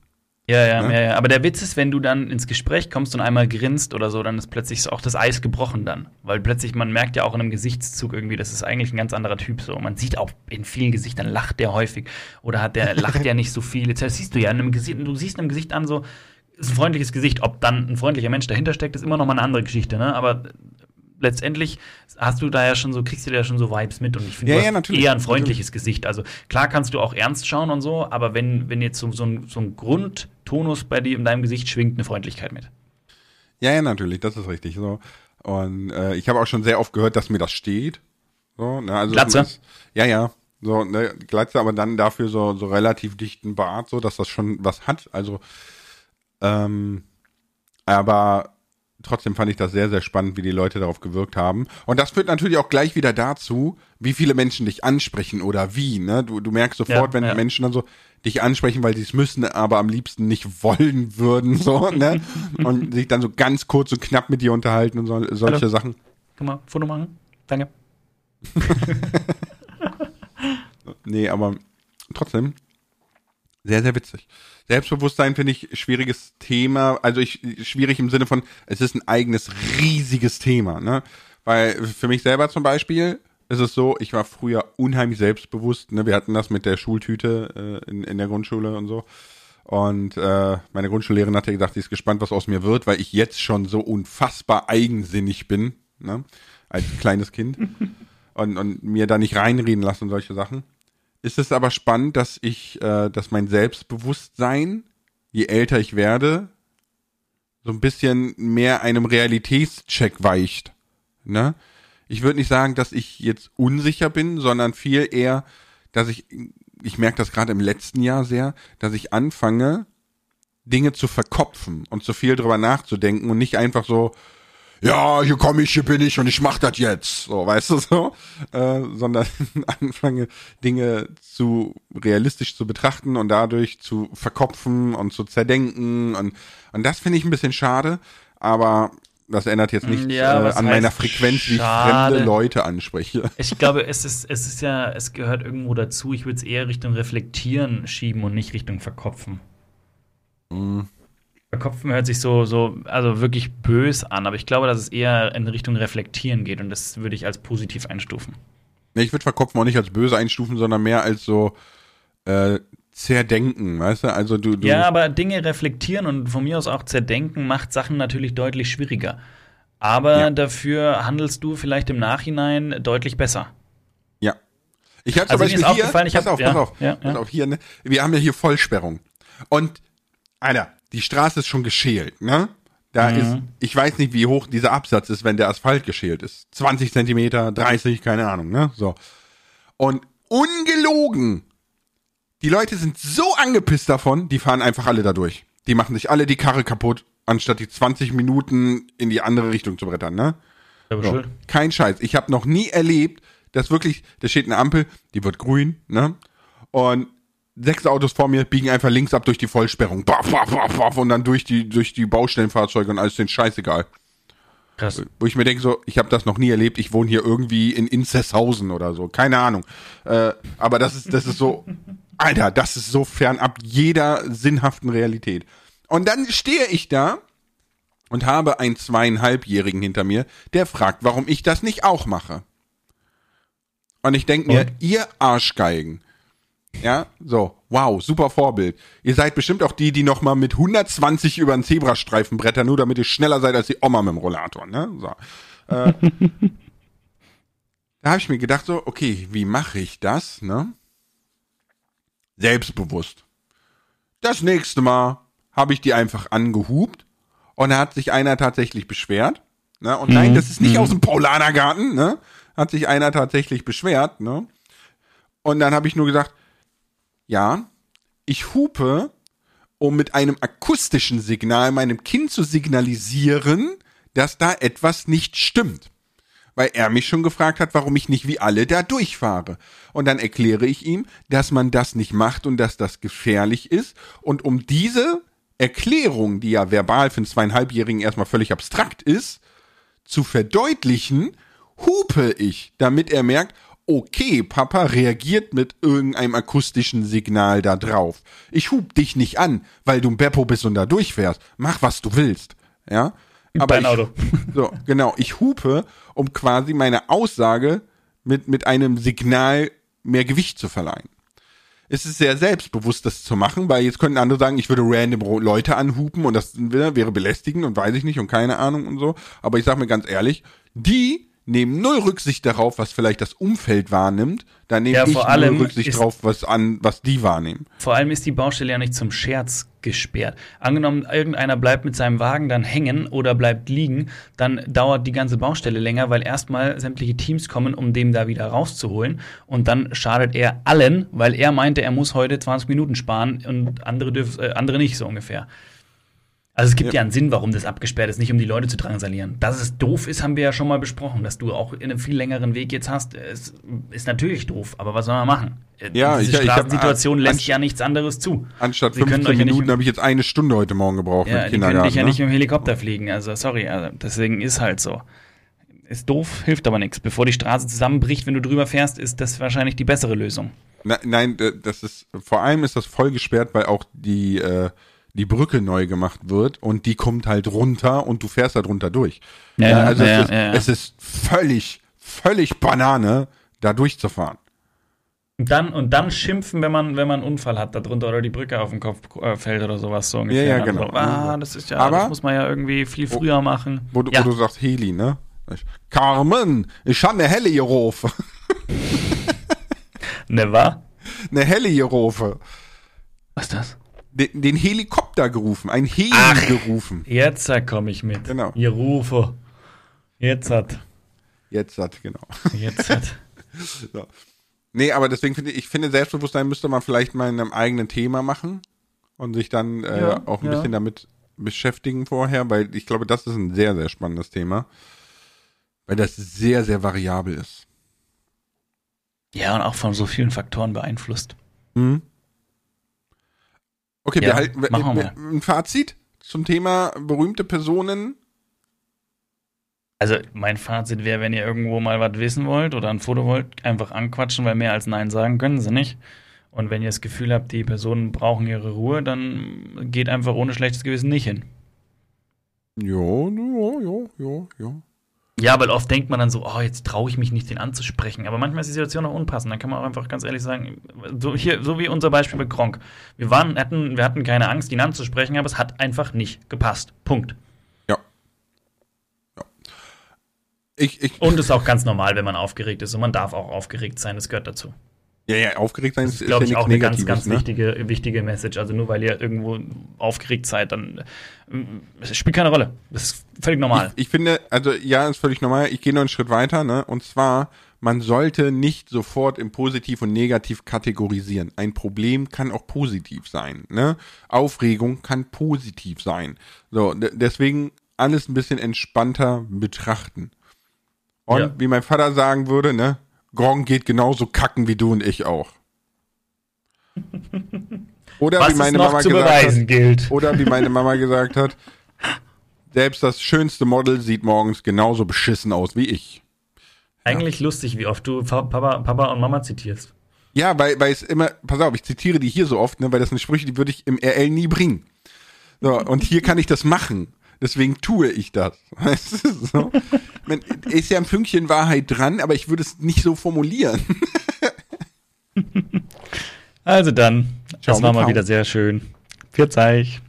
Ja, ja, ne? ja, ja. Aber der Witz ist, wenn du dann ins Gespräch kommst und einmal grinst oder so, dann ist plötzlich auch das Eis gebrochen dann. Weil plötzlich, man merkt ja auch in einem Gesichtszug irgendwie, das ist eigentlich ein ganz anderer Typ so. Man sieht auch in vielen Gesichtern lacht der häufig oder hat der lacht ja nicht so viel. Das siehst du ja in einem Gesicht, du siehst in einem Gesicht an so, ist ein freundliches Gesicht. Ob dann ein freundlicher Mensch dahinter steckt, ist immer noch mal eine andere Geschichte, ne? Aber letztendlich hast du da ja schon so, kriegst du da ja schon so Vibes mit und ich finde, ja, ja, eher ein freundliches natürlich. Gesicht. Also klar kannst du auch ernst schauen und so, aber wenn, wenn jetzt so, so, ein, so ein Grundtonus bei dir in deinem Gesicht schwingt, eine Freundlichkeit mit. Ja, ja, natürlich, das ist richtig. So. Und äh, ich habe auch schon sehr oft gehört, dass mir das steht. So, ne, also Glatze? Das, ja, ja. So, ne, Glatze, aber dann dafür so, so relativ dichten Bart, so, dass das schon was hat. Also, ähm, aber trotzdem fand ich das sehr, sehr spannend, wie die Leute darauf gewirkt haben. Und das führt natürlich auch gleich wieder dazu, wie viele Menschen dich ansprechen oder wie. Ne? Du, du merkst sofort, ja, wenn ja. Menschen dann so dich ansprechen, weil sie es müssen, aber am liebsten nicht wollen würden, so, ne? Und sich dann so ganz kurz und knapp mit dir unterhalten und so, solche Hallo. Sachen. Guck mal, Foto machen. Danke. nee, aber trotzdem sehr, sehr witzig. Selbstbewusstsein finde ich schwieriges Thema. Also ich schwierig im Sinne von, es ist ein eigenes riesiges Thema, ne? Weil für mich selber zum Beispiel ist es so, ich war früher unheimlich selbstbewusst. Ne? Wir hatten das mit der Schultüte äh, in, in der Grundschule und so. Und äh, meine Grundschullehrerin hatte gesagt, sie ist gespannt, was aus mir wird, weil ich jetzt schon so unfassbar eigensinnig bin, ne? als kleines Kind. und, und mir da nicht reinreden lassen und solche Sachen ist es aber spannend, dass ich, äh, dass mein Selbstbewusstsein, je älter ich werde, so ein bisschen mehr einem Realitätscheck weicht. Ne? Ich würde nicht sagen, dass ich jetzt unsicher bin, sondern viel eher, dass ich, ich merke das gerade im letzten Jahr sehr, dass ich anfange, Dinge zu verkopfen und zu viel drüber nachzudenken und nicht einfach so, ja, hier komme ich, hier bin ich und ich mach das jetzt, so, weißt du so, äh, sondern anfange Dinge zu realistisch zu betrachten und dadurch zu verkopfen und zu zerdenken und und das finde ich ein bisschen schade, aber das ändert jetzt nichts Ja, äh, an meiner Frequenz, wie ich schade? fremde Leute anspreche. Ich glaube, es ist, es ist ja, es gehört irgendwo dazu. Ich würde es eher Richtung Reflektieren schieben und nicht Richtung Verkopfen. Mhm. Verkopfen hört sich so, so, also wirklich bös an, aber ich glaube, dass es eher in Richtung Reflektieren geht und das würde ich als positiv einstufen. Nee, ich würde Verkopfen auch nicht als böse einstufen, sondern mehr als so äh, zerdenken, weißt du? Also du, du Ja, aber Dinge reflektieren und von mir aus auch zerdenken macht Sachen natürlich deutlich schwieriger. Aber Ja. dafür handelst du vielleicht im Nachhinein deutlich besser. Ja. Ich habe Also zum Beispiel hier, pass hab- auf, ja, pass auf, ja, pass auf, hier, ne? Wir haben ja hier Vollsperrung. Und, Alter, die Straße ist schon geschält, ne? Da Mhm. ist, ich weiß nicht, wie hoch dieser Absatz ist, wenn der Asphalt geschält ist. 20 Zentimeter, 30, keine Ahnung, ne? So. Und ungelogen, die Leute sind so angepisst davon, die fahren einfach alle da durch. Die machen sich alle die Karre kaputt, anstatt die 20 Minuten in die andere Richtung zu brettern, ne? Aber So. schuld. Kein Scheiß. Ich habe noch nie erlebt, dass wirklich, da steht eine Ampel, die wird grün, ne? Und sechs Autos vor mir biegen einfach links ab durch die Vollsperrung. Baff, baff, baff, baff, und dann durch die, durch die Baustellenfahrzeuge und alles den scheißegal. Krass. Wo ich mir denke, so, ich habe das noch nie erlebt, ich wohne hier irgendwie in Inzesshausen oder so. Keine Ahnung. Äh, aber das ist, das ist so, Alter, das ist so fernab jeder sinnhaften Realität. Und dann stehe ich da und habe einen zweieinhalbjährigen hinter mir, der fragt, warum ich das nicht auch mache. Und ich denke mir, Und? ihr Arschgeigen. Ja, so, wow, super Vorbild. Ihr seid bestimmt auch die, die noch mal mit 120 über einen Zebrastreifen brettern, nur damit ihr schneller seid als die Oma mit dem Rollator, ne? So. Äh, da habe ich mir gedacht so, okay, wie mache ich das, ne? Selbstbewusst. Das nächste Mal habe ich die einfach angehupt und da hat sich einer tatsächlich beschwert. Ne? Und nein, das ist nicht aus dem Paulanergarten, ne? Hat sich einer tatsächlich beschwert, ne? Und dann habe ich nur gesagt, ja, ich hupe, um mit einem akustischen Signal meinem Kind zu signalisieren, dass da etwas nicht stimmt. Weil er mich schon gefragt hat, warum ich nicht wie alle da durchfahre. Und dann erkläre ich ihm, dass man das nicht macht und dass das gefährlich ist. Und um diese Erklärung, die ja verbal für einen zweieinhalbjährigen erstmal völlig abstrakt ist, zu verdeutlichen, hupe ich, damit er merkt, okay, Papa reagiert mit irgendeinem akustischen Signal da drauf. Ich hub dich nicht an, weil du ein Beppo bist und da durchfährst. Mach, was du willst. Ja? Dein ich, Auto. So, genau. Ich hupe, um quasi meine Aussage mit, mit einem Signal mehr Gewicht zu verleihen. Es ist sehr selbstbewusst, das zu machen, weil jetzt könnten andere sagen, ich würde random Leute anhupen und das wäre belästigend und weiß ich nicht und keine Ahnung und so. Aber ich sag mir ganz ehrlich, die nehmen null Rücksicht darauf, was vielleicht das Umfeld wahrnimmt. Da nehme Ja, ich null Rücksicht ist- drauf, was an, was die wahrnehmen. Vor allem ist die Baustelle ja nicht zum Scherz gesperrt. Angenommen, irgendeiner bleibt mit seinem Wagen dann hängen oder bleibt liegen, dann dauert die ganze Baustelle länger, weil erstmal sämtliche Teams kommen, um den da wieder rauszuholen. Und dann schadet er allen, weil er meinte, er muss heute 20 Minuten sparen und andere, dürf, äh, andere nicht, so ungefähr. Also es gibt ja. Ja. einen Sinn, warum das abgesperrt ist, nicht um die Leute zu drangsalieren. Dass es doof ist, haben wir ja schon mal besprochen. Dass du auch einen viel längeren Weg jetzt hast, ist, ist natürlich doof. Aber was soll man machen? Äh, Ja, Diese ich- ich hab- Straßensituation lässt ja nichts anderes zu. Anstatt Sie können 15 euch ja nicht Minuten habe ich jetzt eine Stunde heute Morgen gebraucht Ja, mit die können dich ja ne? nicht mit dem Helikopter fliegen. Also sorry, also deswegen ist halt so. Ist doof, hilft aber nichts. Bevor die Straße zusammenbricht, wenn du drüber fährst, ist das wahrscheinlich die bessere Lösung. Nein, äh, das ist vor allem ist das voll gesperrt, weil auch die äh, die Brücke neu gemacht wird und die kommt halt runter und du fährst da drunter durch. Ja, ja, also ja, es, ist, ja, ja. es ist völlig völlig Banane da durchzufahren. Und dann, und dann schimpfen, wenn man, wenn man einen Unfall hat, darunter oder die Brücke auf den Kopf äh, fällt oder sowas so ungefähr. Ja, ja, genau. So, ah, das ist ja, Aber- das muss man ja irgendwie viel früher machen. Wo, du- ja. wo du sagst Heli, ne? Ich, Carmen, ich habe eine Heli gerufen. ne, wa? eine Heli gerufen. Was ist das? Den, den Helikopter gerufen, ein Heli Ach. gerufen. Jetzt komme ich mit. Genau. Ihr Rufe. Jetzt hat. Jetzt hat, genau. Jetzt hat. So. Nee, aber deswegen finde ich, ich finde, Selbstbewusstsein müsste man vielleicht mal in einem eigenen Thema machen und sich dann äh, Ja, auch ein ja. bisschen damit beschäftigen vorher, weil ich glaube, das ist ein sehr, sehr spannendes Thema. Weil das sehr, sehr variabel ist. Ja, und auch von so vielen Faktoren beeinflusst. Mhm. Okay, Ja, wir halten machen wir ein Fazit zum Thema berühmte Personen Also mein Fazit wäre, wenn ihr irgendwo mal was wissen wollt oder ein Foto wollt, einfach anquatschen, weil mehr als Nein sagen können sie nicht. Und wenn ihr das Gefühl habt, die Personen brauchen ihre Ruhe, dann geht einfach ohne schlechtes Gewissen nicht hin. Ja, ja, ja, ja, ja. Ja, weil oft denkt man dann so, oh, jetzt traue ich mich nicht, den anzusprechen. Aber manchmal ist die Situation auch unpassend. Dann kann man auch einfach ganz ehrlich sagen, so, hier, so wie unser Beispiel mit Gronk. Wir, waren, hatten, wir hatten keine Angst, ihn anzusprechen, aber es hat einfach nicht gepasst. Punkt. Ja. ja. Ich, ich, Und es ist auch ganz normal, wenn man aufgeregt ist. Und man darf auch aufgeregt sein, das gehört dazu. Ja, ja, aufgeregt sein ist, ist glaube ja ich, auch eine ganz, ganz ne? wichtige, wichtige Message. Also nur weil ihr irgendwo aufgeregt seid, dann äh, spielt keine Rolle. Das ist völlig normal. Ich, ich finde, also ja, ist völlig normal. Ich gehe noch einen Schritt weiter, ne? Und zwar, man sollte nicht sofort im Positiv und Negativ kategorisieren. Ein Problem kann auch positiv sein, ne? Aufregung kann positiv sein. So, deswegen alles ein bisschen entspannter betrachten. Und ja. wie mein Vater sagen würde, ne? Gong geht genauso kacken wie du und ich auch. Oder Was wie meine Mama gesagt hat, gilt. oder wie meine Mama gesagt hat, selbst das schönste Model sieht morgens genauso beschissen aus wie ich. Eigentlich ja. lustig, wie oft du Papa, Papa und Mama zitierst. Ja, weil, weil es immer, pass auf, ich zitiere die hier so oft, ne, weil das sind Sprüche, die würde ich im RL nie bringen. So, und hier kann ich das machen. Deswegen tue ich das. Weißt du, so? Man, ist ja ein Fünkchen Wahrheit dran, aber ich würde es nicht so formulieren. also dann, das war mal wieder sehr schön. Vierzeig.